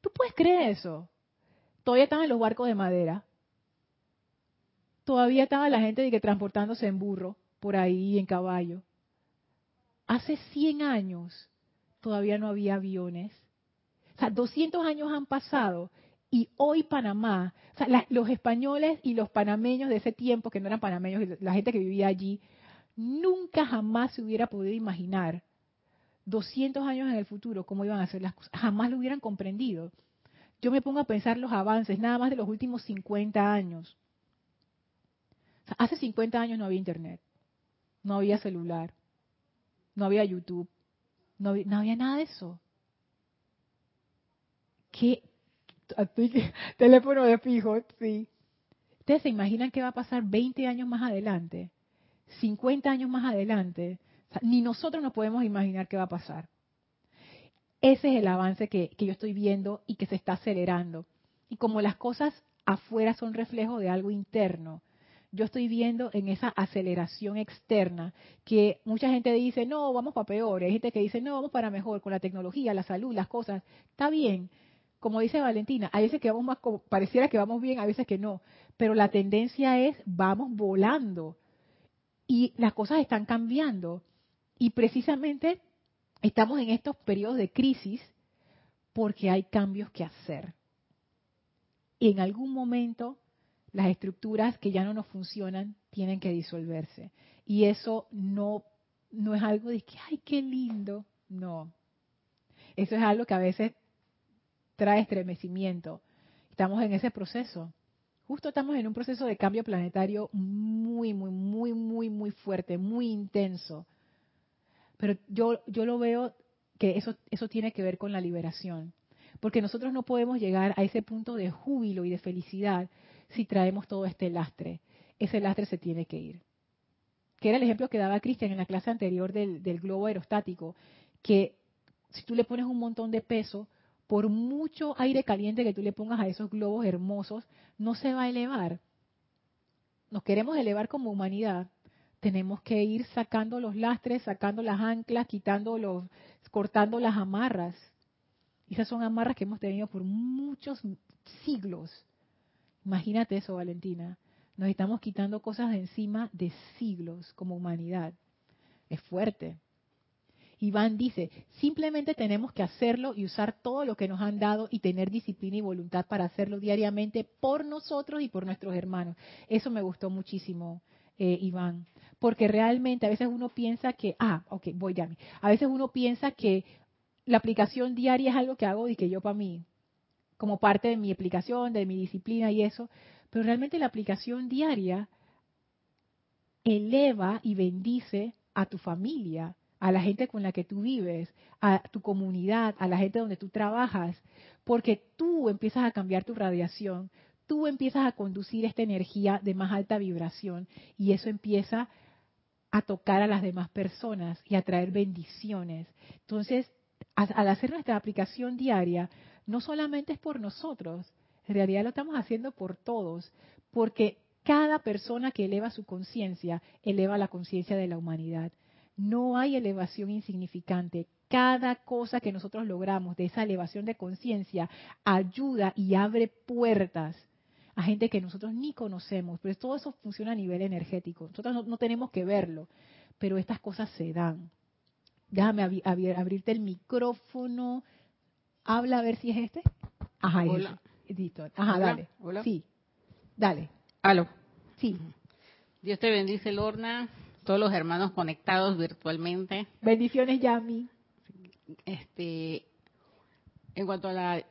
Speaker 1: ¿Tú puedes creer eso? Todavía estaban los barcos de madera. Todavía estaba la gente de que transportándose en burro, por ahí, en caballo. Hace 100 años todavía no había aviones. O sea, 200 años han pasado y hoy Panamá, o sea, los españoles y los panameños de ese tiempo, que no eran panameños, la gente que vivía allí, nunca jamás se hubiera podido imaginar 200 años en el futuro cómo iban a ser las cosas. Jamás lo hubieran comprendido. Yo me pongo a pensar los avances, nada más de los últimos 50 años. hace 50 años no había internet, no había celular, no había YouTube, no había, no había nada de eso. ¿Qué, teléfono de fijo, sí. ¿Ustedes se imaginan qué va a pasar 20 años más adelante? 50 años más adelante. ni nosotros nos podemos imaginar qué va a pasar. Ese es el avance que, que yo estoy viendo y que se está acelerando. Y como las cosas afuera son reflejo de algo interno, yo estoy viendo en esa aceleración externa que mucha gente dice, no, vamos para peor, hay gente que dice, no, vamos para mejor con la tecnología, la salud, las cosas. Está bien, como dice Valentina, hay veces que vamos más, como, pareciera que vamos bien, a veces que no, pero la tendencia es vamos volando y las cosas están cambiando. Y precisamente estamos en estos periodos de crisis porque hay cambios que hacer. Y en algún momento las estructuras que ya no nos funcionan tienen que disolverse. Y eso no, no es algo de que, ay, qué lindo. No. Eso es algo que a veces trae estremecimiento. Estamos en ese proceso. Justo estamos en un proceso de cambio planetario muy, muy, muy, muy, muy fuerte, muy intenso. Pero yo, yo lo veo que eso, eso tiene que ver con la liberación. Porque nosotros no podemos llegar a ese punto de júbilo y de felicidad si traemos todo este lastre. Ese lastre se tiene que ir. Que era el ejemplo que daba Cristian en la clase anterior del, del globo aerostático, que si tú le pones un montón de peso, por mucho aire caliente que tú le pongas a esos globos hermosos, no se va a elevar. Nos queremos elevar como humanidad, tenemos que ir sacando los lastres, sacando las anclas, quitando los, cortando las amarras. Esas son amarras que hemos tenido por muchos siglos. Imagínate eso, Valentina. Nos estamos quitando cosas de encima de siglos como humanidad. Es fuerte. Iván dice, simplemente tenemos que hacerlo y usar todo lo que nos han dado y tener disciplina y voluntad para hacerlo diariamente por nosotros y por nuestros hermanos. Eso me gustó muchísimo, eh, Iván, porque realmente a veces uno piensa que, ah, ok, voy ya, a veces uno piensa que la aplicación diaria es algo que hago y que yo para mí, como parte de mi aplicación, de mi disciplina y eso, pero realmente la aplicación diaria eleva y bendice a tu familia, a la gente con la que tú vives, a tu comunidad, a la gente donde tú trabajas, porque tú empiezas a cambiar tu radiación, tú empiezas a conducir esta energía de más alta vibración y eso empieza a tocar a las demás personas y a traer bendiciones. Entonces, al hacer nuestra aplicación diaria, no solamente es por nosotros, en realidad lo estamos haciendo por todos, porque cada persona que eleva su conciencia eleva la conciencia de la humanidad. No hay elevación insignificante. Cada cosa que nosotros logramos de esa elevación de conciencia ayuda y abre puertas a gente que nosotros ni conocemos. Pero todo eso funciona a nivel energético. Nosotros no, tenemos que verlo, pero estas cosas se dan. Déjame abrirte el micrófono. Habla a ver si es este. Ajá, Hola. Ajá, dale. Hola. Sí, dale.
Speaker 2: Aló.
Speaker 1: Sí.
Speaker 2: Dios te bendice, Lorna todos los hermanos conectados virtualmente.
Speaker 1: Bendiciones, Yami.
Speaker 2: Este, en cuanto a la,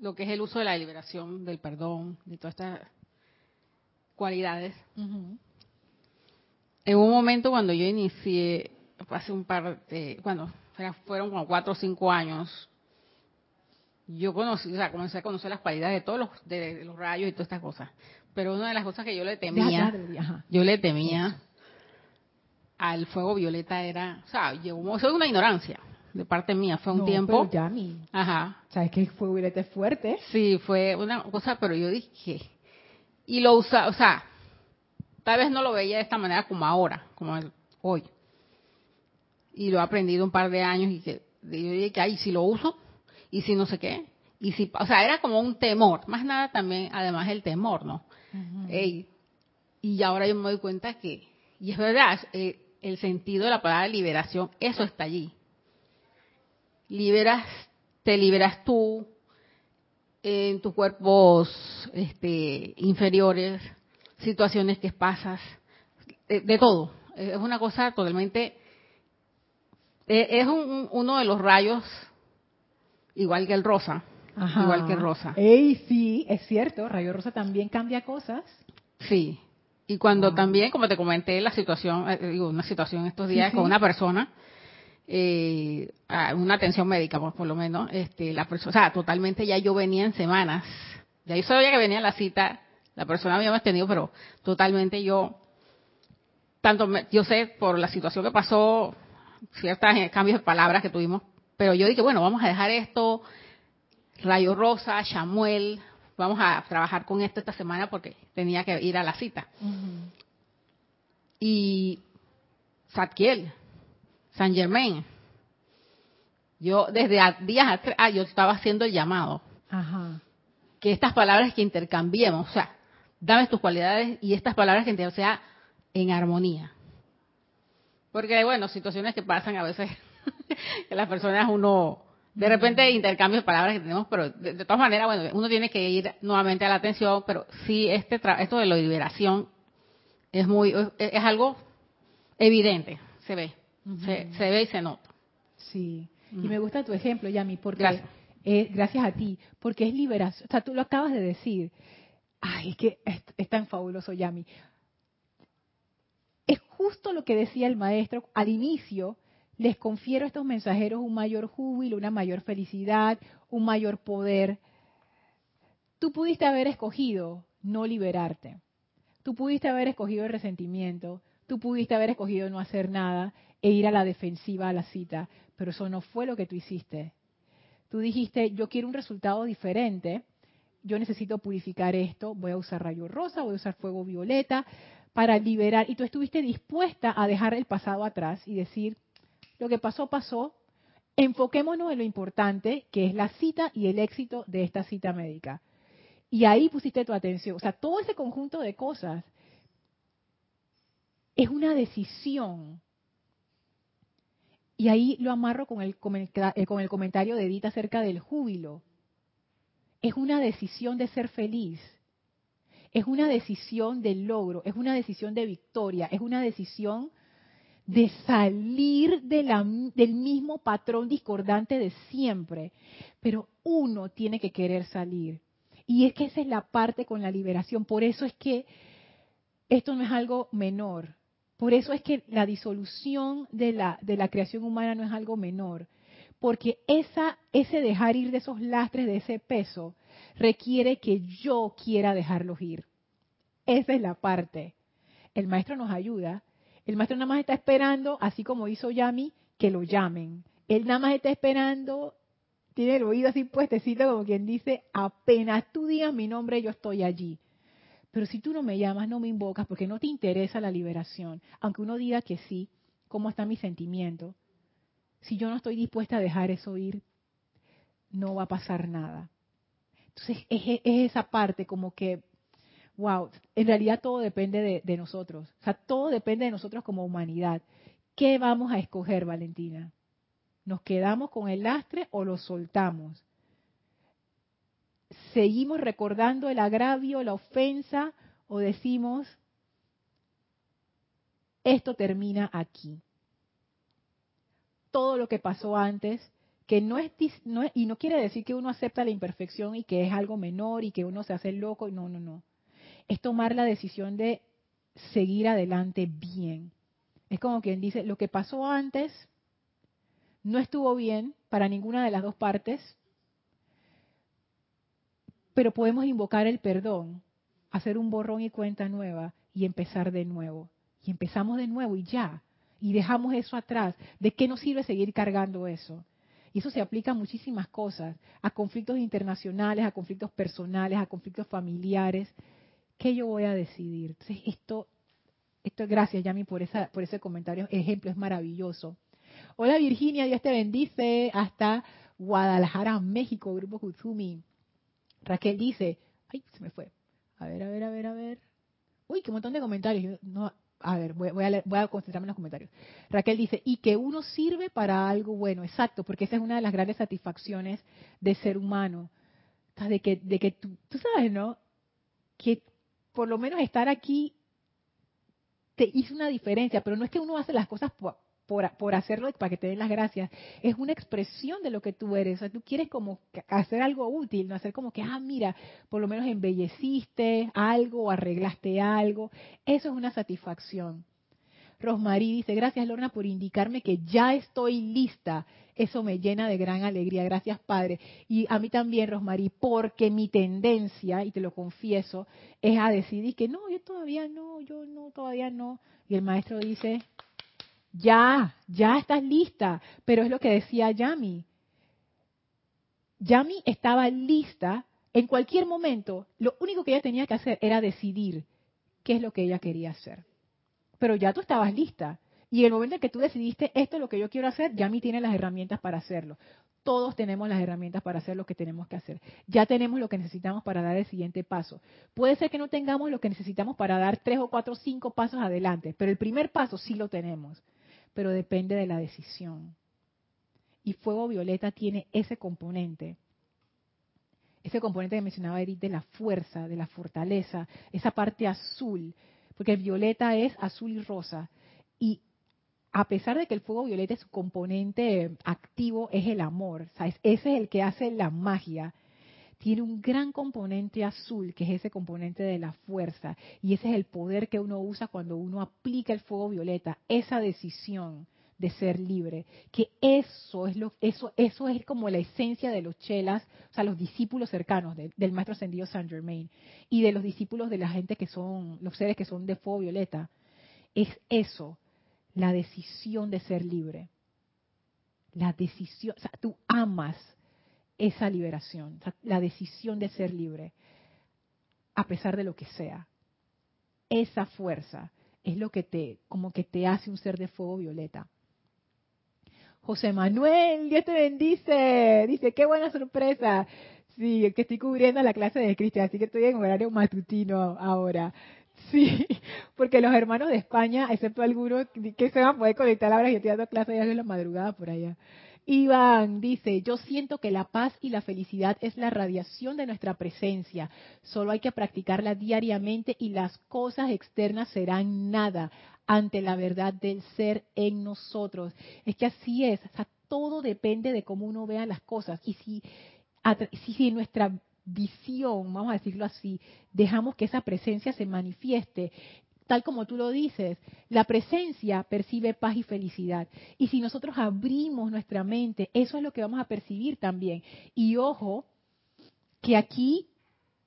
Speaker 2: lo que es el uso de la liberación, del perdón, de todas estas cualidades. En un momento cuando yo inicié, hace un par de, bueno, fueron como cuatro o cinco años, yo conocí, o sea, comencé a conocer las cualidades de todos los, de, los rayos y todas estas cosas. Pero una de las cosas que yo le temía, yo le temía al fuego violeta era, o sea, llegó, eso es una ignorancia de parte mía, fue un tiempo.
Speaker 1: Pero mí.
Speaker 2: Ajá.
Speaker 1: ¿Sabes que el fuego violeta es fuerte?
Speaker 2: Sí, fue una cosa, pero yo dije, y lo usa, o sea, tal vez no lo veía de esta manera como ahora, como hoy. Y lo he aprendido un par de años y que yo dije que, ay, si lo uso, y si no sé qué, y si, o sea, era como un temor, más nada también, además el temor, ¿no? y ahora yo me doy cuenta que, y es verdad, eh, el sentido de la palabra liberación, eso está allí. Liberas, te liberas tú en tus cuerpos este, inferiores, situaciones que pasas, de, todo. Es una cosa totalmente, e, es uno de los rayos, igual que el rosa, igual que el rosa.
Speaker 1: Ey, sí, es cierto, rayo rosa también cambia cosas.
Speaker 2: Sí, y cuando también, como te comenté, la situación, eh, digo, una situación estos días con una persona, eh, una atención médica, por lo menos, este, la persona, o sea, totalmente ya yo venía en semanas, ya yo sabía que venía la cita, la persona habíamos tenido, pero totalmente yo, tanto yo sé por la situación que pasó, ciertos cambios de palabras que tuvimos, pero yo dije, bueno, vamos a dejar esto, Rayo Rosa, Chamuel, vamos a trabajar con esto esta semana porque tenía que ir a la cita. Y Satkiel, San Germain, Yo desde días atrás, ah, yo estaba haciendo el llamado.
Speaker 1: Ajá.
Speaker 2: Que estas palabras que intercambiemos, o sea, dame tus cualidades y estas palabras que o sea, en armonía. Porque, bueno, situaciones que pasan a veces, que las personas uno, de repente intercambio de palabras que tenemos, pero de, todas maneras, bueno, uno tiene que ir nuevamente a la atención, pero sí, este esto de la liberación es muy, es, algo evidente, se ve, se, ve y se nota.
Speaker 1: Sí, y me gusta tu ejemplo, Yami, porque gracias. gracias a ti, porque es liberación, o sea, tú lo acabas de decir, ay, es que es, tan fabuloso, Yami. Es justo lo que decía el maestro al inicio, les confiero a estos mensajeros un mayor júbilo, una mayor felicidad, un mayor poder. Tú pudiste haber escogido no liberarte. Tú pudiste haber escogido el resentimiento. Tú pudiste haber escogido no hacer nada e ir a la defensiva a la cita. Pero eso no fue lo que tú hiciste. Tú dijiste, yo quiero un resultado diferente yo necesito purificar esto, voy a usar rayo rosa, voy a usar fuego violeta para liberar. Y tú estuviste dispuesta a dejar el pasado atrás y decir, lo que pasó, pasó, enfoquémonos en lo importante, que es la cita y el éxito de esta cita médica. Y ahí pusiste tu atención. O sea, todo ese conjunto de cosas es una decisión. Y ahí lo amarro con el, con el, comentario de Edith acerca del júbilo es una decisión de ser feliz, es una decisión de logro, es una decisión de victoria, es una decisión de salir del mismo patrón discordante de siempre. Pero uno tiene que querer salir. Y es que esa es la parte con la liberación. Por eso es que esto no es algo menor. Por eso es que la disolución de la, de la creación humana no es algo menor porque esa, ese dejar ir de esos lastres, de ese peso, requiere que yo quiera dejarlos ir. Esa es la parte. El maestro nos ayuda. El maestro nada más está esperando, así como hizo Yami, que lo llamen. Él nada más está esperando, tiene el oído así puestecito, como quien dice, apenas tú digas mi nombre, yo estoy allí. Pero si tú no me llamas, no me invocas, porque no te interesa la liberación, aunque uno diga que sí, ¿cómo está mi sentimiento? si yo no estoy dispuesta a dejar eso ir, no va a pasar nada. Entonces es, esa parte como que, wow, en realidad todo depende de, nosotros. O sea, todo depende de nosotros como humanidad. ¿Qué vamos a escoger, Valentina? ¿Nos quedamos con el lastre o lo soltamos? ¿Seguimos recordando el agravio, la ofensa o decimos, esto termina aquí? todo lo que pasó antes, que no es, y no quiere decir que uno acepta la imperfección y que es algo menor y que uno se hace loco, no, no, no. Es tomar la decisión de seguir adelante bien. Es como quien dice, lo que pasó antes no estuvo bien para ninguna de las dos partes, pero podemos invocar el perdón, hacer un borrón y cuenta nueva y empezar de nuevo. Y empezamos de nuevo y ya y dejamos eso atrás, ¿de qué nos sirve seguir cargando eso? Y eso se aplica a muchísimas cosas, a conflictos internacionales, a conflictos personales, a conflictos familiares. ¿Qué yo voy a decidir? Entonces, esto, esto gracias, Yami, por, ese comentario. Ejemplo, es maravilloso. Hola Virginia, Dios te bendice. Hasta Guadalajara, México, Grupo Kuzumi. Raquel dice, ay, se me fue. A ver, a ver, a ver, a ver. Uy, qué montón de comentarios. A ver, voy, a voy a concentrarme en los comentarios. Raquel dice, y que uno sirve para algo bueno, exacto, porque esa es una de las grandes satisfacciones de ser humano. De que, de que tú, tú sabes, ¿no? Que por lo menos estar aquí te hizo una diferencia, pero no es que uno hace las cosas por, por, hacerlo para que te den las gracias. Es una expresión de lo que tú eres. O sea, tú quieres como hacer algo útil, no hacer como que, ah, mira, por lo menos embelleciste algo arreglaste algo. Eso es una satisfacción. Rosmarí dice, gracias Lorna por indicarme que ya estoy lista. Eso me llena de gran alegría. Gracias Padre. Y a mí también, Rosmarí, porque mi tendencia, y te lo confieso, es a decidir que no, yo todavía no, yo no, todavía no. Y el maestro dice, ya, ya estás lista. Pero es lo que decía Yami. Yami estaba lista en cualquier momento. Lo único que ella tenía que hacer era decidir qué es lo que ella quería hacer. Pero ya tú estabas lista. Y el momento en que tú decidiste esto es lo que yo quiero hacer, ya mí tiene las herramientas para hacerlo. Todos tenemos las herramientas para hacer lo que tenemos que hacer. Ya tenemos lo que necesitamos para dar el siguiente paso. Puede ser que no tengamos lo que necesitamos para dar tres o cuatro o cinco pasos adelante, pero el primer paso sí lo tenemos. Pero depende de la decisión. Y Fuego Violeta tiene ese componente ese componente que mencionaba Edith de la fuerza, de la fortaleza, esa parte azul, porque violeta es azul y rosa. Y a pesar de que el fuego violeta es su componente activo, es el amor, ese es el que hace la magia, tiene un gran componente azul, que es ese componente de la fuerza, y ese es el poder que uno usa cuando uno aplica el fuego violeta, esa decisión de ser libre, que eso es lo eso eso es como la esencia de los chelas, o sea, los discípulos cercanos del maestro ascendido Saint Germain y de los discípulos de la gente que son los seres que son de fuego violeta, es eso, la decisión de ser libre. La decisión, o sea, tú amas esa liberación, la decisión de ser libre, a pesar de lo que sea. Esa fuerza es lo que te, como que te hace un ser de fuego violeta. José Manuel, Dios te bendice. Dice, qué buena sorpresa. Sí, que estoy cubriendo la clase de Cristian, así que estoy en horario matutino ahora. Sí, porque los hermanos de España, excepto algunos que se van a poder conectar ahora, yo estoy dando clases ya de la madrugada por allá. Iván dice, yo siento que la paz y la felicidad es la radiación de nuestra presencia. Solo hay que practicarla diariamente y las cosas externas serán nada ante la verdad del ser en nosotros. Es que así es, o sea, todo depende de cómo uno vea las cosas. Y si, si nuestra visión, vamos a decirlo así, dejamos que esa presencia se manifieste, tal como tú lo dices, la presencia percibe paz y felicidad. Y si nosotros abrimos nuestra mente, eso es lo que vamos a percibir también. Y ojo, que aquí,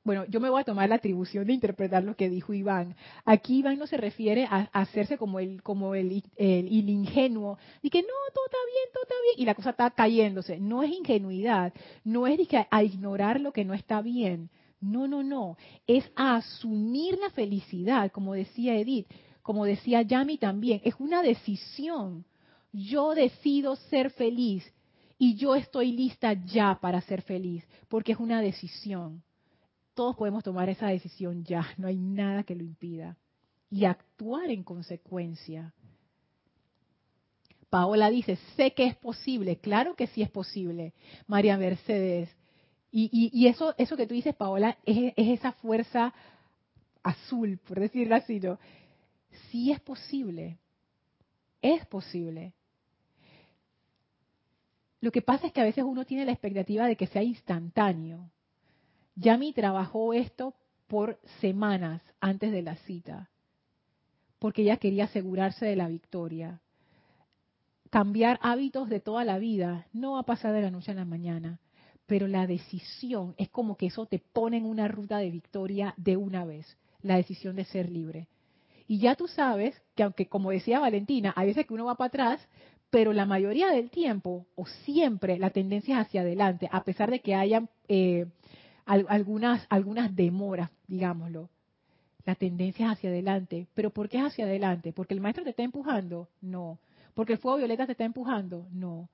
Speaker 1: bueno, yo me voy a tomar la atribución de interpretar lo que dijo Iván. Aquí Iván no se refiere a, hacerse como el, como el, ingenuo, y que no, todo está bien, todo está bien, y la cosa está cayéndose. No es ingenuidad, no es a ignorar lo que no está bien no, no, no. Es asumir la felicidad, como decía Edith, como decía Yami también. Es una decisión. Yo decido ser feliz y yo estoy lista ya para ser feliz, porque es una decisión. Todos podemos tomar esa decisión ya, no hay nada que lo impida. Y actuar en consecuencia. Paola dice, sé que es posible, claro que sí es posible. María Mercedes, y, eso, eso que tú dices, Paola, es, esa fuerza azul, por decirlo así, ¿no? Sí es posible, es posible. Lo que pasa es que a veces uno tiene la expectativa de que sea instantáneo. Yami trabajó esto por semanas antes de la cita, porque ella quería asegurarse de la victoria. Cambiar hábitos de toda la vida no va a pasar de la noche a la mañana pero la decisión es como que eso te pone en una ruta de victoria de una vez, la decisión de ser libre. Y ya tú sabes que aunque, como decía Valentina, hay veces que uno va para atrás, pero la mayoría del tiempo, o siempre, la tendencia es hacia adelante, a pesar de que hayan eh, algunas, algunas demoras, digámoslo. La tendencia es hacia adelante. ¿Pero por qué es hacia adelante? ¿Porque el maestro te está empujando? No. ¿Porque el fuego violeta te está empujando? No.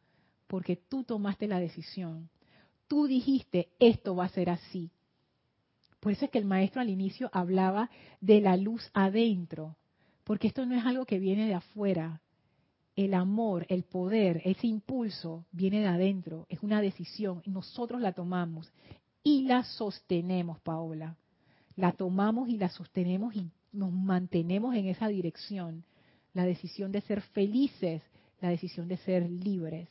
Speaker 1: Porque tú tomaste la decisión tú dijiste, esto va a ser así. Por eso es que el maestro al inicio hablaba de la luz adentro, porque esto no es algo que viene de afuera. El amor, el poder, ese impulso viene de adentro, es una decisión, nosotros la tomamos y la sostenemos, Paola. La tomamos y la sostenemos y nos mantenemos en esa dirección. La decisión de ser felices, la decisión de ser libres.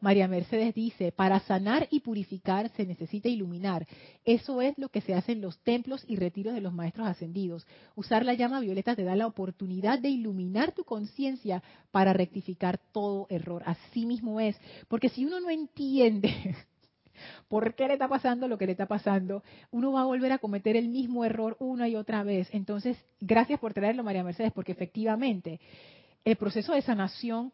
Speaker 1: María Mercedes dice, para sanar y purificar se necesita iluminar. Eso es lo que se hace en los templos y retiros de los maestros ascendidos. Usar la llama violeta te da la oportunidad de iluminar tu conciencia para rectificar todo error. Así mismo es. Porque si uno no entiende por qué le está pasando lo que le está pasando, uno va a volver a cometer el mismo error una y otra vez. Entonces, gracias por traerlo, María Mercedes, porque efectivamente el proceso de sanación,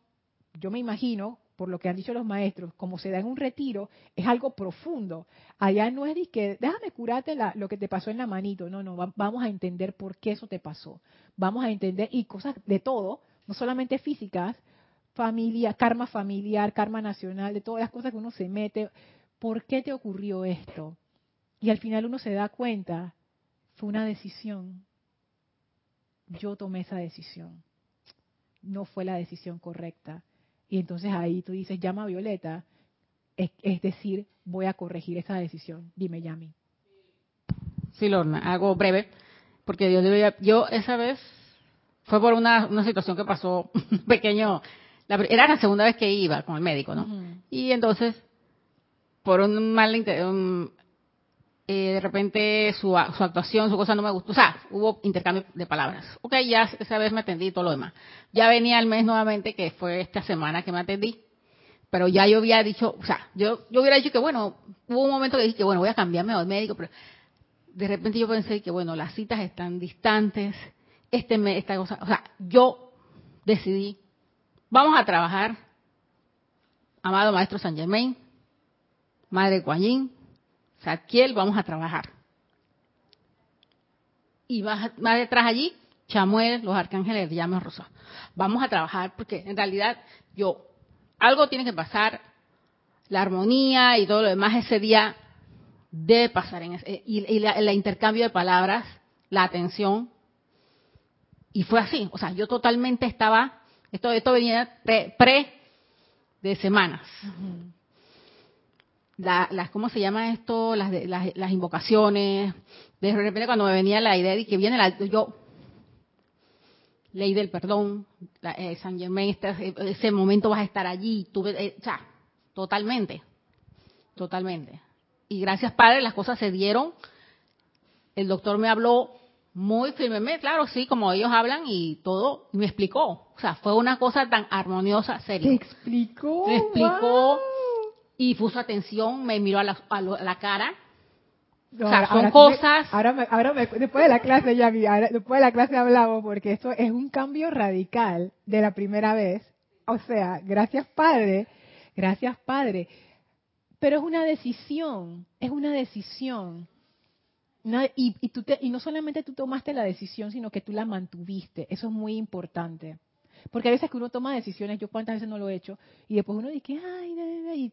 Speaker 1: yo me imagino, por lo que han dicho los maestros, como se da en un retiro, es algo profundo. Allá no es de que, déjame curarte lo que te pasó en la manito. No, no, vamos a entender por qué eso te pasó. Vamos a entender, y cosas de todo, no solamente físicas, familia, karma familiar, karma nacional, de todas las cosas que uno se mete. ¿Por qué te ocurrió esto? Y al final uno se da cuenta, fue una decisión. Yo tomé esa decisión. No fue la decisión correcta. Y entonces ahí tú dices, llama a Violeta. Es, decir, voy a corregir esa decisión. Dime, Yami.
Speaker 2: Sí, Lorna, hago breve. Porque yo, yo esa vez fue por una, una situación que pasó pequeño. era la segunda vez que iba con el médico, ¿no? Y entonces, por un mal un, eh, de repente su, su, actuación, su cosa no me gustó. O sea, hubo intercambio de palabras. Ok, ya esa vez me atendí y todo lo demás. Ya venía el mes nuevamente, que fue esta semana que me atendí. Pero ya yo había dicho, o sea, yo, yo hubiera dicho que bueno, hubo un momento que dije que bueno, voy a cambiarme al médico, pero de repente yo pensé que bueno, las citas están distantes, este mes, esta cosa, o sea, yo decidí, vamos a trabajar, amado maestro San Germain, madre Kuan Zadkiel, vamos a trabajar. Y va, detrás allí Chamuel, los arcángeles llamas. Vamos a trabajar porque en realidad yo, algo tiene que pasar, la armonía y todo lo demás ese día debe pasar en ese, y, el intercambio de palabras, la atención. Y fue así, o sea, yo totalmente estaba, esto, esto venía pre, de semanas las, ¿cómo se llama esto? Las, las, invocaciones. De repente cuando me venía la idea de que viene la, yo, ley del perdón, eh, San Germain, este, ese momento vas a estar allí, tuve, eh, totalmente, totalmente. Y gracias Padre, las cosas se dieron. El doctor me habló muy firmemente, claro, sí, como ellos hablan y todo, me explicó. O sea, fue una cosa tan armoniosa, serio.
Speaker 1: ¿Te explicó?
Speaker 2: Me explicó y puso atención, me miró a la, a la cara. o sea, son cosas.
Speaker 1: ahora, ahora después de la clase ya vi, después de la clase hablamos porque esto es un cambio radical de la primera vez. O sea, gracias Padre, gracias Padre. Pero es una decisión, es una decisión. y, y, tú y no solamente tú tomaste la decisión, sino que tú la mantuviste. Eso es muy importante. Porque a veces que uno toma decisiones, yo cuántas veces no lo he hecho, y después uno dice, ay, y,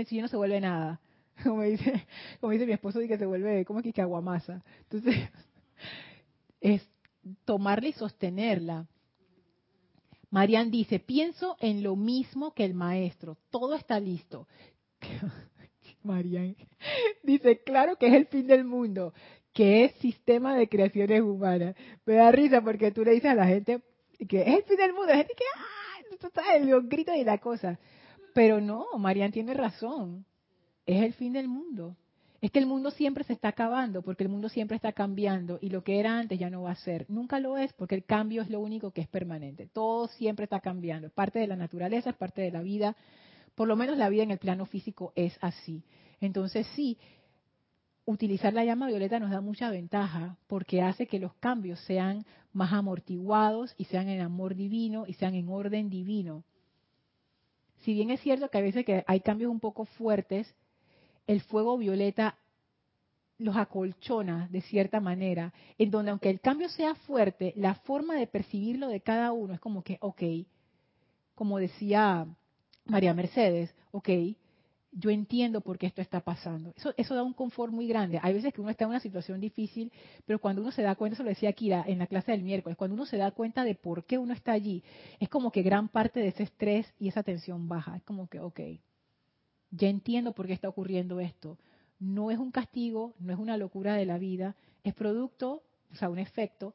Speaker 1: y, si no se vuelve nada. Como dice, como dice mi esposo, dice que se vuelve, como que aguamasa. Entonces, es tomarla y sostenerla. Marian dice, pienso en lo mismo que el maestro, todo está listo. Marian dice, claro que es el fin del mundo, que es sistema de creaciones humanas. Me da risa porque tú le dices a la gente, que es el fin del mundo, gente que, ¡ah! Los gritos y la cosa. Pero no, Marian tiene razón. Es el fin del mundo. Es que el mundo siempre se está acabando, porque el mundo siempre está cambiando y lo que era antes ya no va a ser. Nunca lo es, porque el cambio es lo único que es permanente. Todo siempre está cambiando. Es parte de la naturaleza, es parte de la vida. Por lo menos la vida en el plano físico es así. Entonces sí, utilizar la llama violeta nos da mucha ventaja porque hace que los cambios sean más amortiguados y sean en amor divino y sean en orden divino. Si bien es cierto que a veces que hay cambios un poco fuertes, el fuego violeta los acolchona de cierta manera, en donde aunque el cambio sea fuerte, la forma de percibirlo de cada uno es como que, ok, como decía María Mercedes, ok, yo entiendo por qué esto está pasando. Eso, da un confort muy grande. Hay veces que uno está en una situación difícil, pero cuando uno se da cuenta, eso lo decía Kira en la clase del miércoles, cuando uno se da cuenta de por qué uno está allí, es como que gran parte de ese estrés y esa tensión baja. Es como que, ok, ya entiendo por qué está ocurriendo esto. No es un castigo, no es una locura de la vida, es producto, o sea, un efecto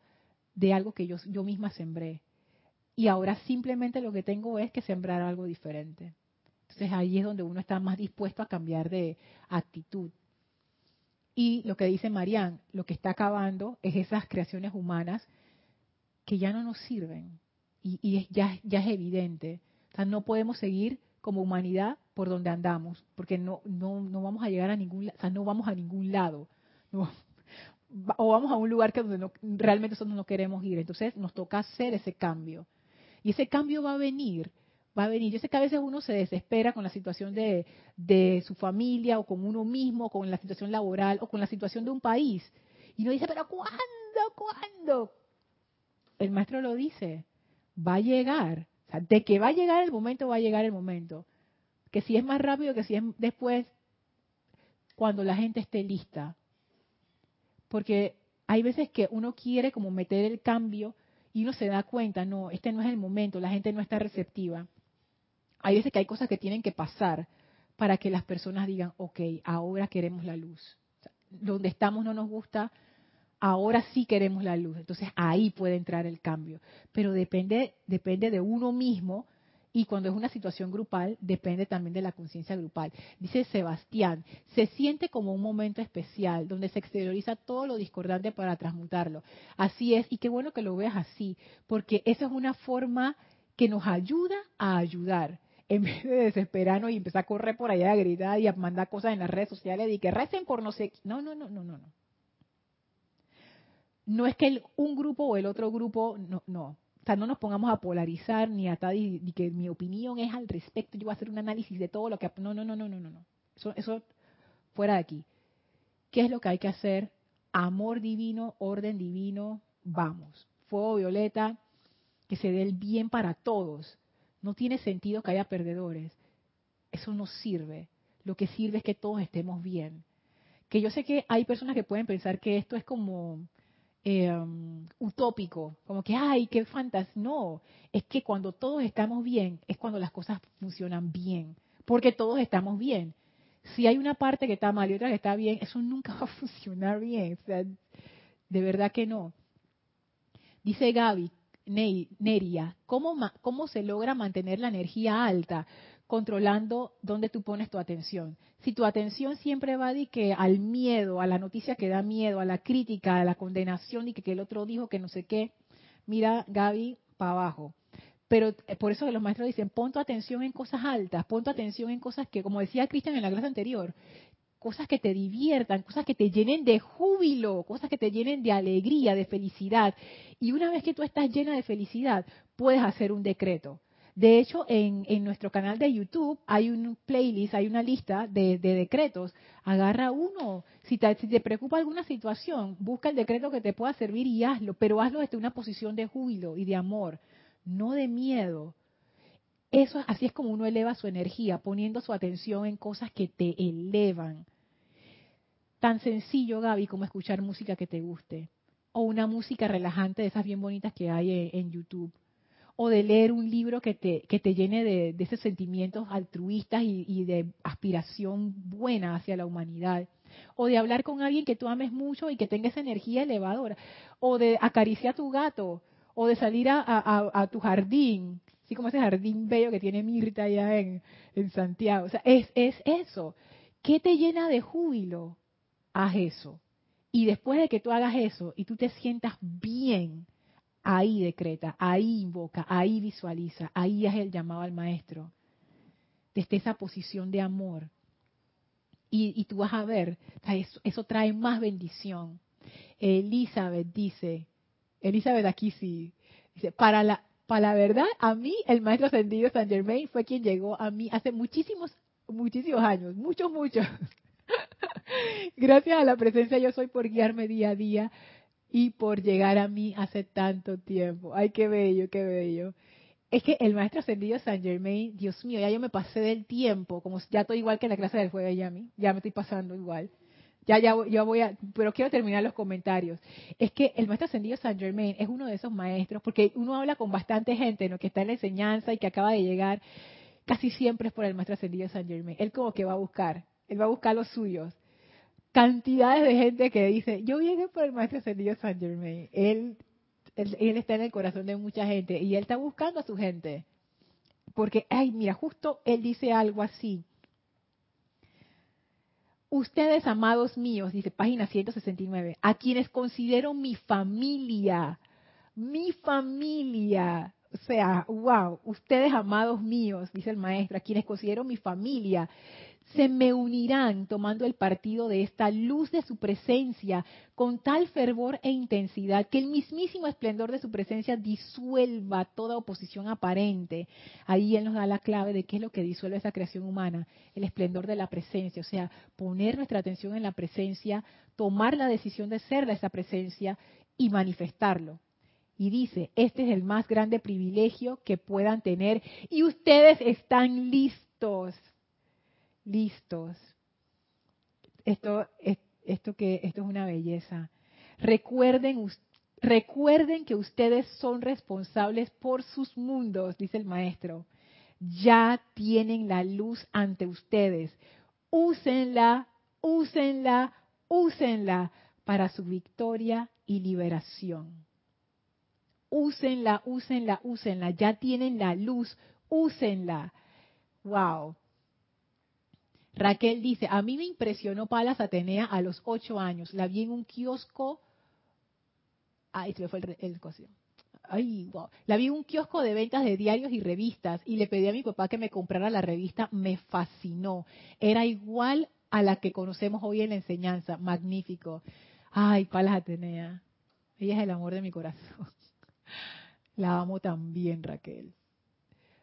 Speaker 1: de algo que yo, yo misma sembré. Y ahora simplemente lo que tengo es que sembrar algo diferente. Entonces ahí es donde uno está más dispuesto a cambiar de actitud. Y lo que dice Marianne, lo que está acabando es esas creaciones humanas que ya no nos sirven. Y, ya, ya es evidente. O sea, no podemos seguir como humanidad por donde andamos, porque no, no, no vamos a llegar a ningún, o sea, no vamos a ningún lado. o vamos a un lugar que donde no, realmente nosotros no queremos ir. Entonces nos toca hacer ese cambio. Y ese cambio va a venir va a venir. Yo sé que a veces uno se desespera con la situación de, de su familia o con uno mismo, con la situación laboral o con la situación de un país. Y uno dice, pero ¿cuándo? ¿Cuándo? El maestro lo dice, va a llegar. O sea, de que va a llegar el momento, va a llegar el momento. Que si es más rápido, que si es después, cuando la gente esté lista. Porque hay veces que uno quiere como meter el cambio y uno se da cuenta, no, este no es el momento, la gente no está receptiva. Hay veces que hay cosas que tienen que pasar para que las personas digan, ok, ahora queremos la luz. donde estamos no nos gusta, ahora sí queremos la luz. Entonces ahí puede entrar el cambio. Pero depende, depende de uno mismo y cuando es una situación grupal, depende también de la conciencia grupal. Dice Sebastián, se siente como un momento especial donde se exterioriza todo lo discordante para transmutarlo. Así es, y qué bueno que lo veas así, porque esa es una forma que nos ayuda a ayudar. En vez de desesperarnos y empezar a correr por allá a gritar y a mandar cosas en las redes sociales y que recen por no sé. No, no, no, no, no. No, no es que un grupo o el otro grupo, no, no o sea, no nos pongamos a polarizar ni a tal y, que mi opinión es al respecto. Yo voy a hacer un análisis de todo lo que... No, no, no, no, no, no. no. Eso, eso fuera de aquí. ¿Qué es lo que hay que hacer? Amor divino, orden divino, vamos. Fuego violeta, que se dé el bien para todos. No tiene sentido que haya perdedores. Eso no sirve. Lo que sirve es que todos estemos bien. Que yo sé que hay personas que pueden pensar que esto es como Em, utópico, como que, ay, qué fantas. No, es que cuando todos estamos bien, es cuando las cosas funcionan bien, porque todos estamos bien. Si hay una parte que está mal y otra que está bien, eso nunca va a funcionar bien. O sea, de verdad que no. Dice Gaby, Neria, ¿cómo, ¿cómo se logra mantener la energía alta? controlando dónde tú pones tu atención. Si tu atención siempre va de que al miedo, a la noticia que da miedo, a la crítica, a la condenación y que, el otro dijo que no sé qué, mira Gaby para abajo. Pero eh, por eso los maestros dicen, pon tu atención en cosas altas, pon tu atención en cosas que, como decía Cristian en la clase anterior, cosas que te diviertan, cosas que te llenen de júbilo, cosas que te llenen de alegría, de felicidad. Y una vez que tú estás llena de felicidad, puedes hacer un decreto. De hecho, en, nuestro canal de YouTube hay un playlist, hay una lista de, decretos. Agarra uno. Si te, si te, preocupa alguna situación, busca el decreto que te pueda servir y hazlo, pero hazlo desde una posición de júbilo y de amor, no de miedo. Eso así es como uno eleva su energía, poniendo su atención en cosas que te elevan. Tan sencillo, Gaby, como escuchar música que te guste o una música relajante de esas bien bonitas que hay en YouTube o de leer un libro que te, que te llene de, esos sentimientos altruistas y, de aspiración buena hacia la humanidad, o de hablar con alguien que tú ames mucho y que tenga esa energía elevadora, o de acariciar a tu gato, o de salir a, tu jardín, así como ese jardín bello que tiene Mirta allá en, en Santiago. O sea, es, es eso. ¿Qué te llena de júbilo? Haz eso. Y después de que tú hagas eso y tú te sientas bien, ahí decreta, ahí invoca, ahí visualiza, ahí es el llamado al maestro, desde esa posición de amor. Y, tú vas a ver, eso, eso, trae más bendición. Elizabeth dice, Elizabeth aquí sí, dice, para la, para la verdad, a mí el maestro ascendido San Germain fue quien llegó a mí hace muchísimos, muchísimos años, muchos, muchos. Gracias a la presencia yo soy por guiarme día a día y por llegar a mí hace tanto tiempo. Ay, qué bello, qué bello. Es que el maestro ascendido San Germain, Dios mío, ya yo me pasé del tiempo, como ya estoy igual que en la clase del jueves ya me estoy pasando igual. Ya, ya, ya voy a, pero quiero terminar los comentarios. Es que el maestro ascendido San Germain es uno de esos maestros, porque uno habla con bastante gente, ¿no? Que está en la enseñanza y que acaba de llegar, casi siempre es por el maestro ascendido San Germain. Él como que va a buscar, él va a buscar los suyos cantidades de gente que dice, yo llegué por el maestro ascendido San Germain. Él, él, está en el corazón de mucha gente y él está buscando a su gente. Porque, ay, mira, justo él dice algo así. Ustedes, amados míos, dice página 169, a quienes considero mi familia, mi familia. Sea, wow, ustedes amados míos, dice el maestro, a quienes considero mi familia, se me unirán tomando el partido de esta luz de su presencia con tal fervor e intensidad que el mismísimo esplendor de su presencia disuelva toda oposición aparente. Ahí él nos da la clave de qué es lo que disuelve esa creación humana, el esplendor de la presencia, o sea, poner nuestra atención en la presencia, tomar la decisión de ser esa presencia y manifestarlo. Y dice, este es el más grande privilegio que puedan tener y ustedes están listos listos. Esto, esto, que, esto es una belleza. Recuerden, recuerden que ustedes son responsables por sus mundos, dice el maestro. Ya tienen la luz ante ustedes. Úsenla, úsenla, úsenla para su victoria y liberación. Úsenla, úsenla, úsenla. Ya tienen la luz, úsenla. Wow. Raquel dice, a mí me impresionó Palas Atenea a los ocho años. La vi en un kiosco. Ay, se me fue el, el Ay, wow. La vi en un kiosco de ventas de diarios y revistas y le pedí a mi papá que me comprara la revista. Me fascinó. Era igual a la que conocemos hoy en la enseñanza. Magnífico. Ay, Palas Atenea. Ella es el amor de mi corazón. La amo también, Raquel.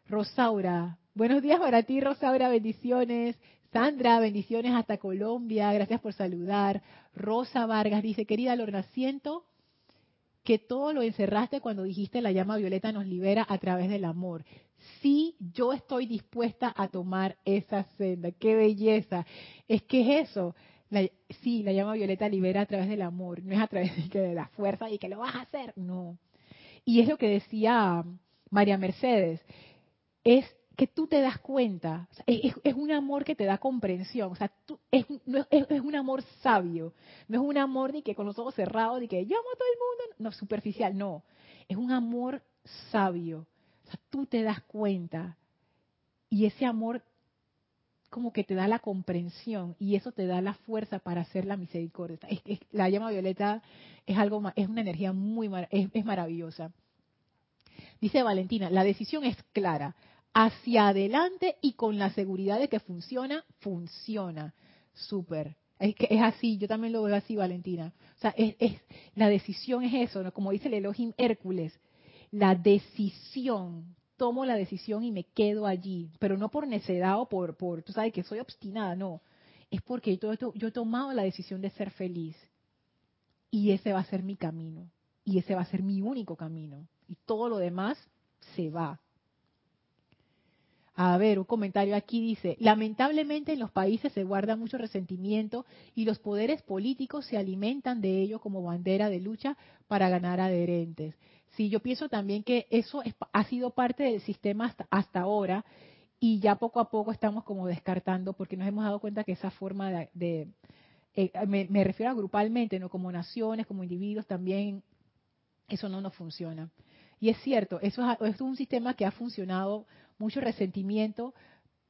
Speaker 1: Rosaura. Buenos días para ti, Rosaura. Bendiciones. Sandra, bendiciones hasta Colombia, gracias por saludar. Rosa Vargas dice, querida Lorna, siento que todo lo encerraste cuando dijiste la llama violeta nos libera a través del amor. Sí, yo estoy dispuesta a tomar esa senda. ¡Qué belleza! Es que es eso. sí, la llama violeta libera a través del amor, no es a través de, de la fuerza y que lo vas a hacer, no. Y es lo que decía María Mercedes, es que tú te das cuenta, es, un amor que te da comprensión, o sea, es, un amor sabio, no es un amor ni que con los ojos cerrados, ni que yo amo a todo el mundo, no, superficial, no, es un amor sabio, o sea, tú te das cuenta y ese amor como que te da la comprensión y eso te da la fuerza para hacer la misericordia. la llama violeta es algo, es una energía muy, es maravillosa. Dice Valentina, la decisión es clara hacia adelante y con la seguridad de que funciona, funciona. Súper. Es que es así, yo también lo veo así, Valentina. O sea, es, la decisión es eso, ¿no? como dice el Elohim Hércules, la decisión, tomo la decisión y me quedo allí, pero no por necedad o por, por tú sabes que soy obstinada, no. Es porque yo, yo he tomado la decisión de ser feliz y ese va a ser mi camino y ese va a ser mi único camino y todo lo demás se va. A ver, un comentario aquí dice, lamentablemente en los países se guarda mucho resentimiento y los poderes políticos se alimentan de ello como bandera de lucha para ganar adherentes. Sí, yo pienso también que eso ha sido parte del sistema hasta, ahora y ya poco a poco estamos como descartando porque nos hemos dado cuenta que esa forma de, eh, me, refiero a grupalmente, no como naciones, como individuos también, eso no nos funciona. Y es cierto, eso es un sistema que ha funcionado mucho resentimiento,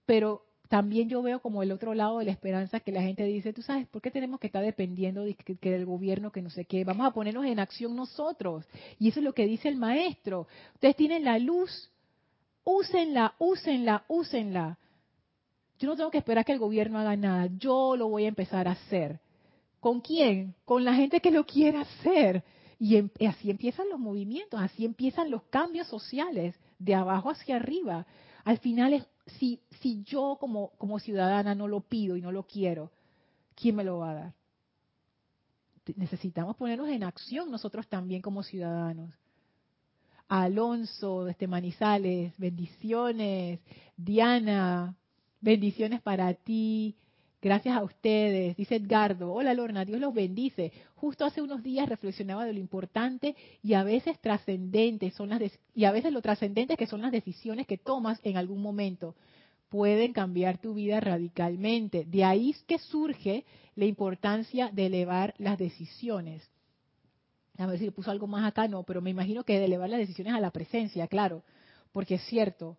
Speaker 1: pero también yo veo como el otro lado de la esperanza que la gente dice, tú sabes, ¿por qué tenemos que estar dependiendo de que, del gobierno que no sé qué? Vamos a ponernos en acción nosotros. Y eso es lo que dice el maestro. Ustedes tienen la luz, úsenla, úsenla, úsenla. Yo no tengo que esperar que el gobierno haga nada, yo lo voy a empezar a hacer. ¿Con quién? Con la gente que lo quiera hacer. Y em, así empiezan los movimientos, así empiezan los cambios sociales de abajo hacia arriba. Al final, es, si, si yo como, como ciudadana no lo pido y no lo quiero, ¿quién me lo va a dar? Necesitamos ponernos en acción nosotros también como ciudadanos. Alonso, este Manizales, bendiciones. Diana, bendiciones para ti. Gracias a ustedes, dice Edgardo. Hola Lorna, Dios los bendice. Justo hace unos días reflexionaba de lo importante y a veces trascendente son las y a veces lo trascendente que son las decisiones que tomas en algún momento pueden cambiar tu vida radicalmente. De ahí es que surge la importancia de elevar las decisiones. A ver si le puso algo más acá, no, pero me imagino que de elevar las decisiones a la presencia, claro, porque es cierto,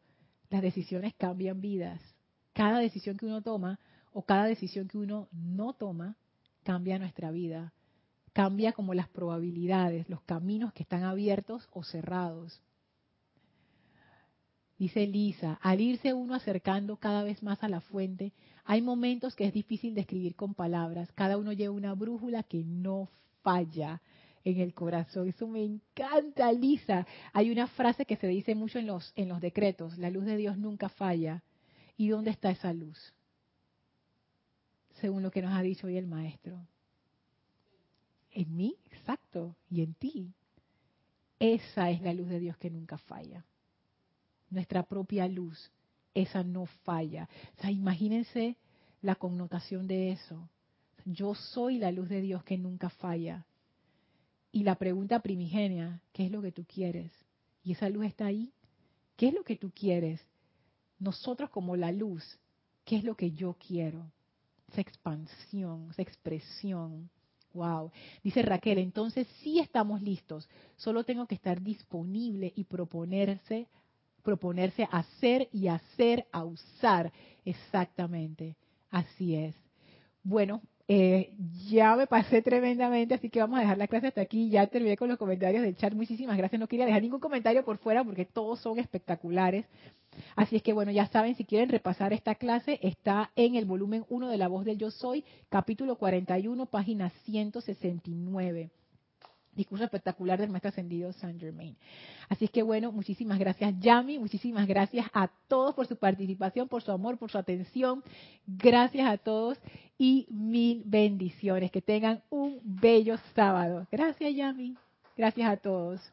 Speaker 1: las decisiones cambian vidas. Cada decisión que uno toma o cada decisión que uno no toma cambia nuestra vida, cambia como las probabilidades, los caminos que están abiertos o cerrados. Dice Lisa, al irse uno acercando cada vez más a la fuente, hay momentos que es difícil describir con palabras. Cada uno lleva una brújula que no falla en el corazón. Eso me encanta, Lisa. Hay una frase que se dice mucho en los, en los decretos, la luz de Dios nunca falla. ¿Y dónde está esa luz? Según lo que nos ha dicho hoy el maestro. En mí, exacto, y en ti. Esa es la luz de Dios que nunca falla nuestra propia luz, esa no falla. O sea, imagínense la connotación de eso. Yo soy la luz de Dios que nunca falla. Y la pregunta primigenia, ¿qué es lo que tú quieres? Y esa luz está ahí. ¿Qué es lo que tú quieres? Nosotros como la luz, ¿qué es lo que yo quiero? Esa expansión, esa expresión. Wow. Dice Raquel, entonces sí estamos listos. Solo tengo que estar disponible y proponerse proponerse a hacer y hacer, a usar. Exactamente, así es. Bueno, eh, ya me pasé tremendamente, así que vamos a dejar la clase hasta aquí. Ya terminé con los comentarios del chat. Muchísimas gracias. No quería dejar ningún comentario por fuera porque todos son espectaculares. Así es que bueno, ya saben, si quieren repasar esta clase, está en el volumen 1 de La Voz del Yo Soy, capítulo 41, página 169 discurso espectacular del maestro ascendido Saint Germain. Así es que bueno, muchísimas gracias Yami, muchísimas gracias a todos por su participación, por su amor, por su atención. Gracias a todos y mil bendiciones. Que tengan un bello sábado. Gracias Yami. Gracias a todos.